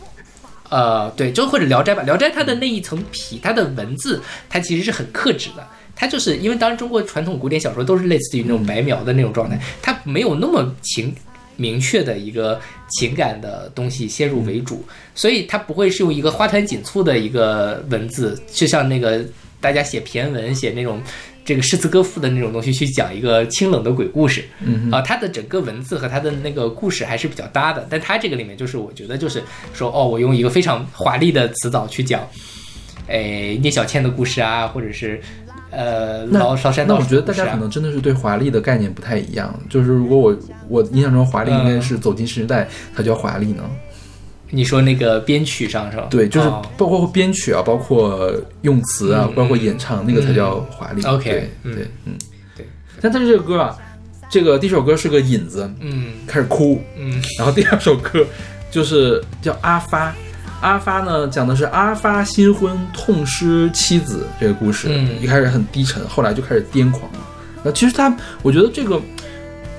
呃，对，就或者《聊斋》吧，《聊斋》它的那一层皮，它的文字，它其实是很克制的。它就是因为当然中国传统古典小说都是类似于那种白描的那种状态，它没有那么情明确的一个情感的东西先入为主，所以它不会是用一个花团锦簇的一个文字，就像那个大家写骈文、写那种这个诗词歌赋的那种东西去讲一个清冷的鬼故事。
嗯
啊，它的整个文字和它的那个故事还是比较搭的，但它这个里面就是我觉得就是说，哦，我用一个非常华丽的词藻去讲，哎，聂小倩的故事啊，或者是呃
那
崂崂山
那我
道士的故事啊
觉得大家可能真的是对华丽的概念不太一样。就是如果我我印象中华丽应该是走进时代，它叫华丽呢。
你说那个编曲上是吧？
对，就是
哦
包括编曲啊，包括用词啊，
嗯
包括演唱，那个才叫华丽。
OK，
对
嗯
对，嗯，
对。
但但是这个歌啊，这个第一首歌是个引子，
嗯
开始哭，
嗯
然后第二首歌就是叫阿发。阿发呢，讲的是阿发新婚痛失妻子这个故事。
嗯
一开始很低沉，后来就开始癫狂了。那其实他，我觉得这个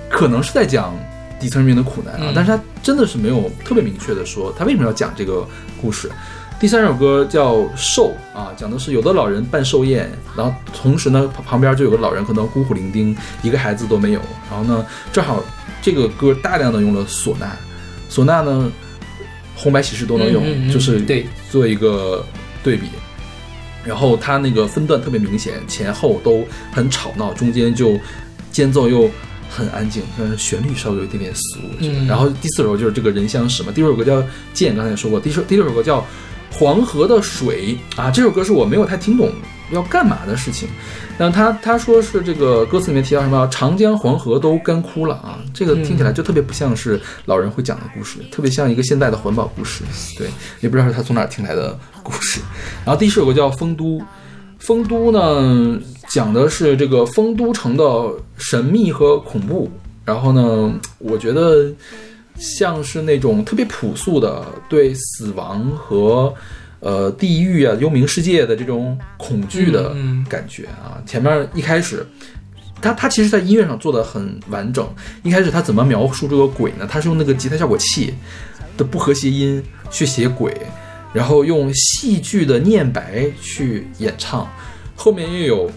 可能是在讲底层人民的苦难啊，
嗯
但是他真的是没有特别明确的说他为什么要讲这个故事。第三首歌叫《寿》啊，讲的是有的老人办寿宴，然后同时呢旁旁边就有个老人可能孤苦伶仃，一个孩子都没有。然后呢，正好这个歌大量的用了唢呐，唢呐呢红白喜事都能用，
嗯嗯嗯
就是
对
做一个对比。然后它那个分段特别明显，前后都很吵闹，中间就间奏又很安静，但是旋律稍微有一点点俗。
嗯
然后第四首就是这个人相识嘛，第六首歌叫《剑》，刚才也说过，第首第六首歌叫《黄河的水》啊，这首歌是我没有太听懂要干嘛的事情。那他他说是这个歌词里面提到什么长江黄河都干枯了啊，这个听起来就特别不像是老人会讲的故事，特别像一个现代的环保故事。对，也不知道是他从哪儿听来的故事。然后第一首歌叫《丰都》，丰都呢讲的是这个丰都城的神秘和恐怖。然后呢，我觉得像是那种特别朴素的对死亡和呃地狱啊、幽冥世界的这种恐惧的感觉啊。前面一开始。他他其实，在音乐上做的很完整。一开始他怎么描述这个鬼呢？他是用那个吉他效果器的不和谐音去写鬼，然后用戏剧的念白去演唱，后面又有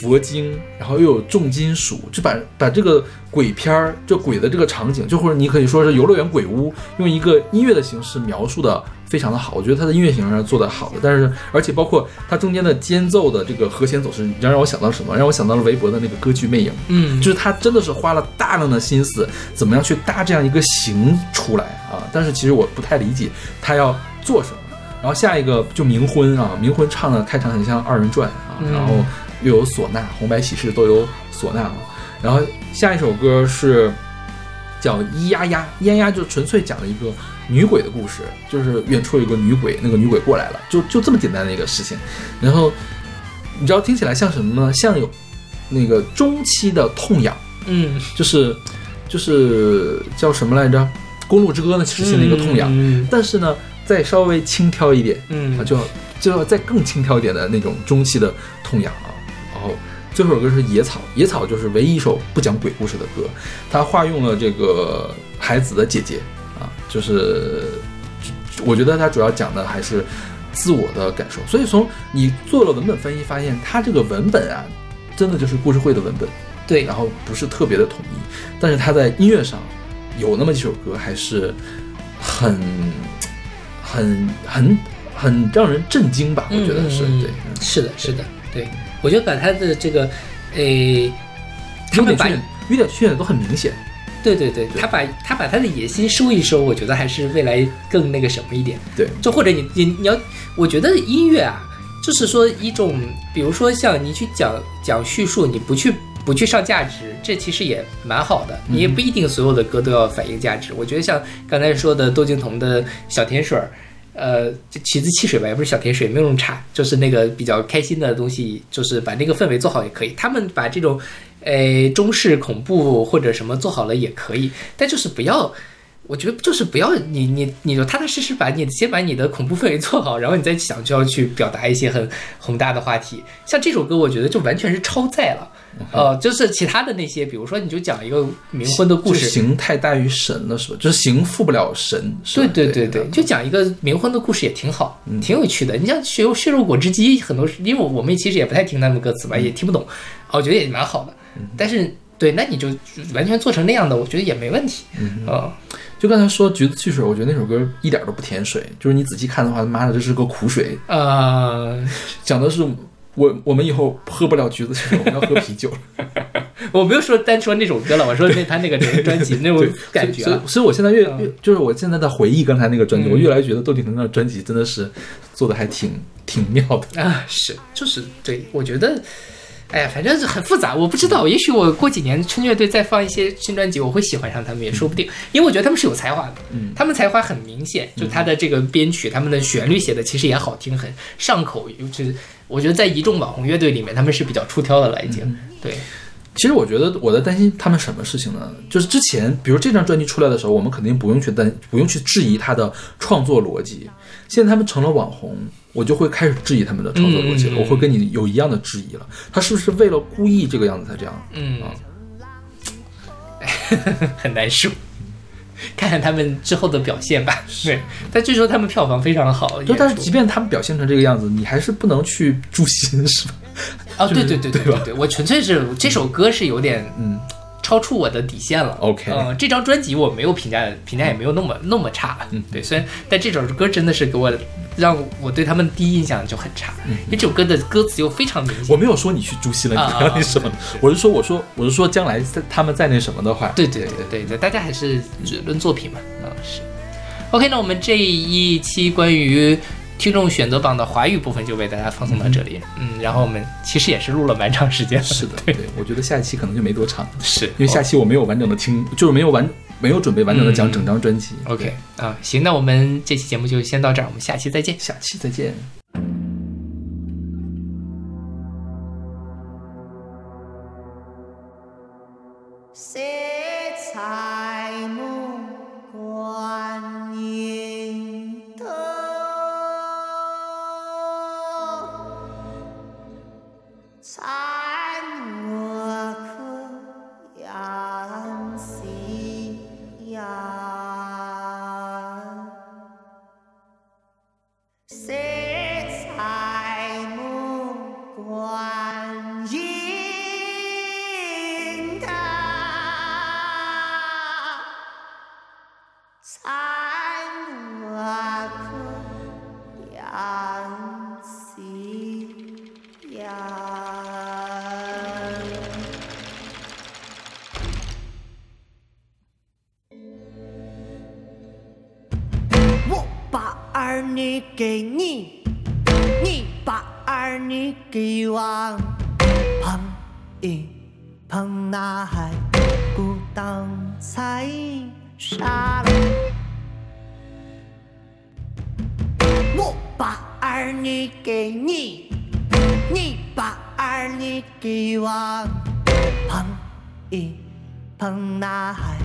佛经，然后又有重金属，就把把这个鬼片儿，就鬼的这个场景，就或者你可以说是游乐园鬼屋，用一个音乐的形式描述的非常的好。我觉得它的音乐形式上做的好的，但是而且包括它中间的间奏的这个和弦走势，你知道让我想到什么？让我想到了韦伯的那个歌剧《魅影》。
嗯，
就是他真的是花了大量的心思，怎么样去搭这样一个形出来啊？但是其实我不太理解他要做什么。然后下一个就冥婚啊，冥婚唱的开场很像二人转啊，
嗯
然后又有唢呐，红白喜事都有唢呐嘛。然后下一首歌是叫咿呀呀，咿呀呀就纯粹讲了一个女鬼的故事，就是远处有个女鬼，那个女鬼过来了，就就这么简单的一个事情。然后你知道听起来像什么呢？像有那个中期的痛痒。
嗯，
就是就是叫什么来着，《公路之歌》呢，其实是一个痛痒，
嗯
但是呢，再稍微轻佻一点，
嗯
啊，就就要再更轻佻一点的那种中期的痛痒啊。最后一首歌是《野草》，《野草》就是唯一一首不讲鬼故事的歌，它化用了这个孩子的姐姐啊，就是我觉得它主要讲的还是自我的感受。所以从你做了文本分析，发现它这个文本啊，真的就是故事会的文本。
对
然，后不是特别的统一，但是它在音乐上有那么几首歌还是很很很很让人震惊吧，我觉得是
嗯
对。
是的，是的，对，我觉得把他的这个，诶，他们把
优点缺点优点缺点都很明显，
对对对，他把他把他的野心收一收，我觉得还是未来更那个什么一点。
对，
就或者你你你要，我觉得音乐啊，就是说一种，比如说像你去讲讲叙述，你不去不去上价值，这其实也蛮好的。你也不一定所有的歌都要反映价值。我觉得像刚才说的窦靖童的小甜水儿。呃，就旗子汽水吧，也不是小甜水，没有那么差，就是那个比较开心的东西，就是把那个氛围做好也可以。他们把这种，呃，中式恐怖或者什么做好了也可以，但就是不要我觉得就是不要你你你就踏踏实实把你先把你的恐怖氛围做好，然后你再想就要去表达一些很宏大的话题。像这首歌，我觉得就完全是超载了。呃，就是其他的那些，比如说你就讲一个冥婚的故事，
形太大于神了，是吧？就是形复不了神。是
对
吧
对对对，就讲一个冥婚的故事也挺好，挺有趣的。你像血肉血肉果汁机，很多因为我们其实也不太听他们歌词吧，也听不懂，我觉得也蛮好的。但是对，那你就完全做成那样的，我觉得也没问题。嗯，
就刚才说橘子汽水，我觉得那首歌一点都不甜水，就是你仔细看的话，妈的这是个苦水，
呃，
讲的是我我们以后喝不了橘子我们要喝啤酒。
我没有说单说那首歌了，我说那他那个整个专辑那种感觉了。
所以所以我现在越就是我现在在回忆刚才那个专辑，我越来越觉得窦靖童的专辑真的是做的还挺挺妙的。
啊，是，就是对，我觉得，哎呀，反正是很复杂，我不知道，也许我过几年春乐队再放一些新专辑，我会喜欢上他们，也说不定，因为我觉得他们是有才华的，
嗯。
他们才华很明显，就他的这个编曲，他们的旋律写的其实也好听，很上口，尤其是我觉得在一众网红乐队里面，他们是比较出挑的了，已经，
嗯
对，
其实我觉得我在担心他们什么事情呢？就是之前，比如这张专辑出来的时候，我们肯定不用去担，不用去质疑他的创作逻辑。现在他们成了网红，我就会开始质疑他们的创作逻辑我会跟你有一样的质疑了。他是不是为了故意这个样子才这样？
嗯
啊，
很难受。看看他们之后的表现吧。对，但据说他们票房非常好。
就但是即便他们表现成这个样子，你还是不能去诛心，是吧？
哦，对对对对
对，
我纯粹是这首歌是有点
嗯，
超出我的底线了。
OK
嗯，这张专辑我没有评价，评价也没有那么那么差。
嗯，
对，虽然但这首歌真的是给我让我对他们第一印象就很差，因为这首歌的歌词又非常明显。
嗯我没有说你去诛心了，
啊
你不要那什么，我是说，我说我是说将来在他们在那什么的话，
对对对对对，大家还是只论作品嘛。嗯，是。OK，那我们这一期关于听众选择榜的华语部分就为大家放送到这里。嗯，然后我们其实也是录了蛮长时间了。
是的，对，我觉得下一期可能就没多长，
是
因为下期我没有完整的听，就是没有完没有准备完整的讲整张专辑。
OK 啊，行，那我们这期节目就先到这儿，我们下期再见。
下期再见。
给你，你把儿女给我，捧一捧那海孤当彩沙。我把儿女给你，你把儿女给我，捧一捧那海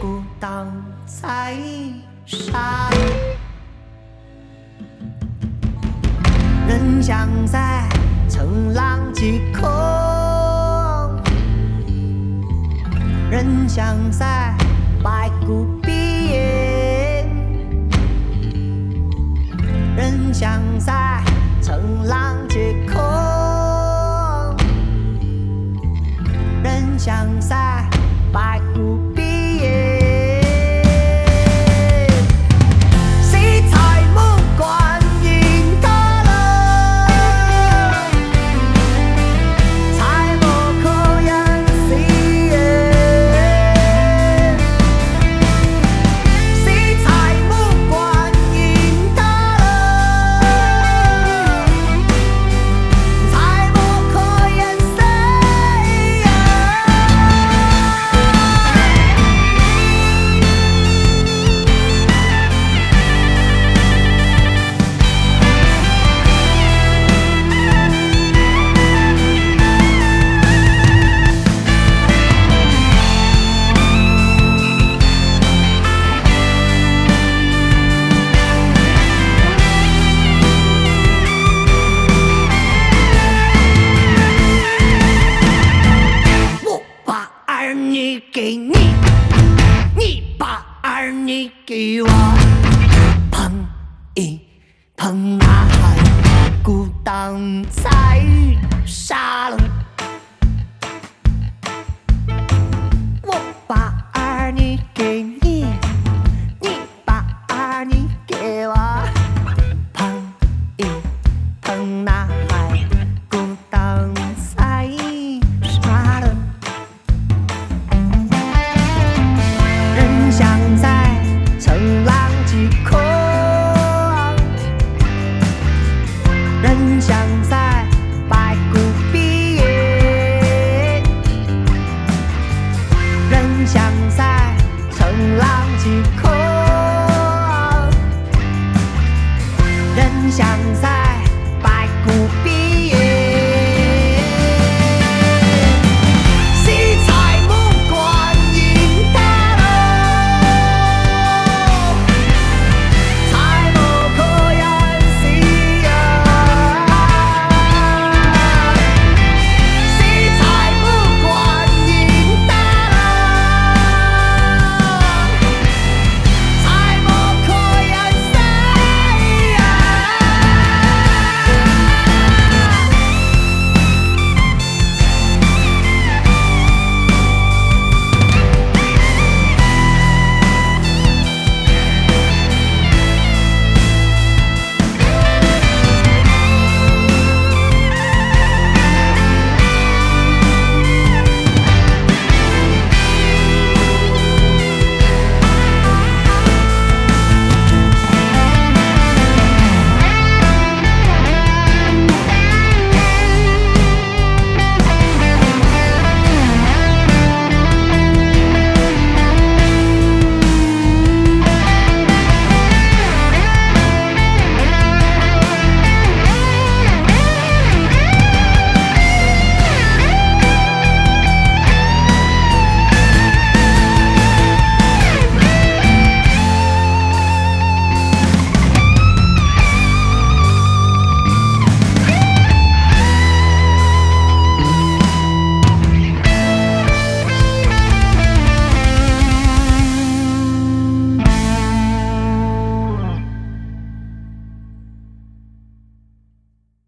孤当彩沙。人像在乘浪击空，人像在白骨闭眼，人像在乘浪击空，人像在白骨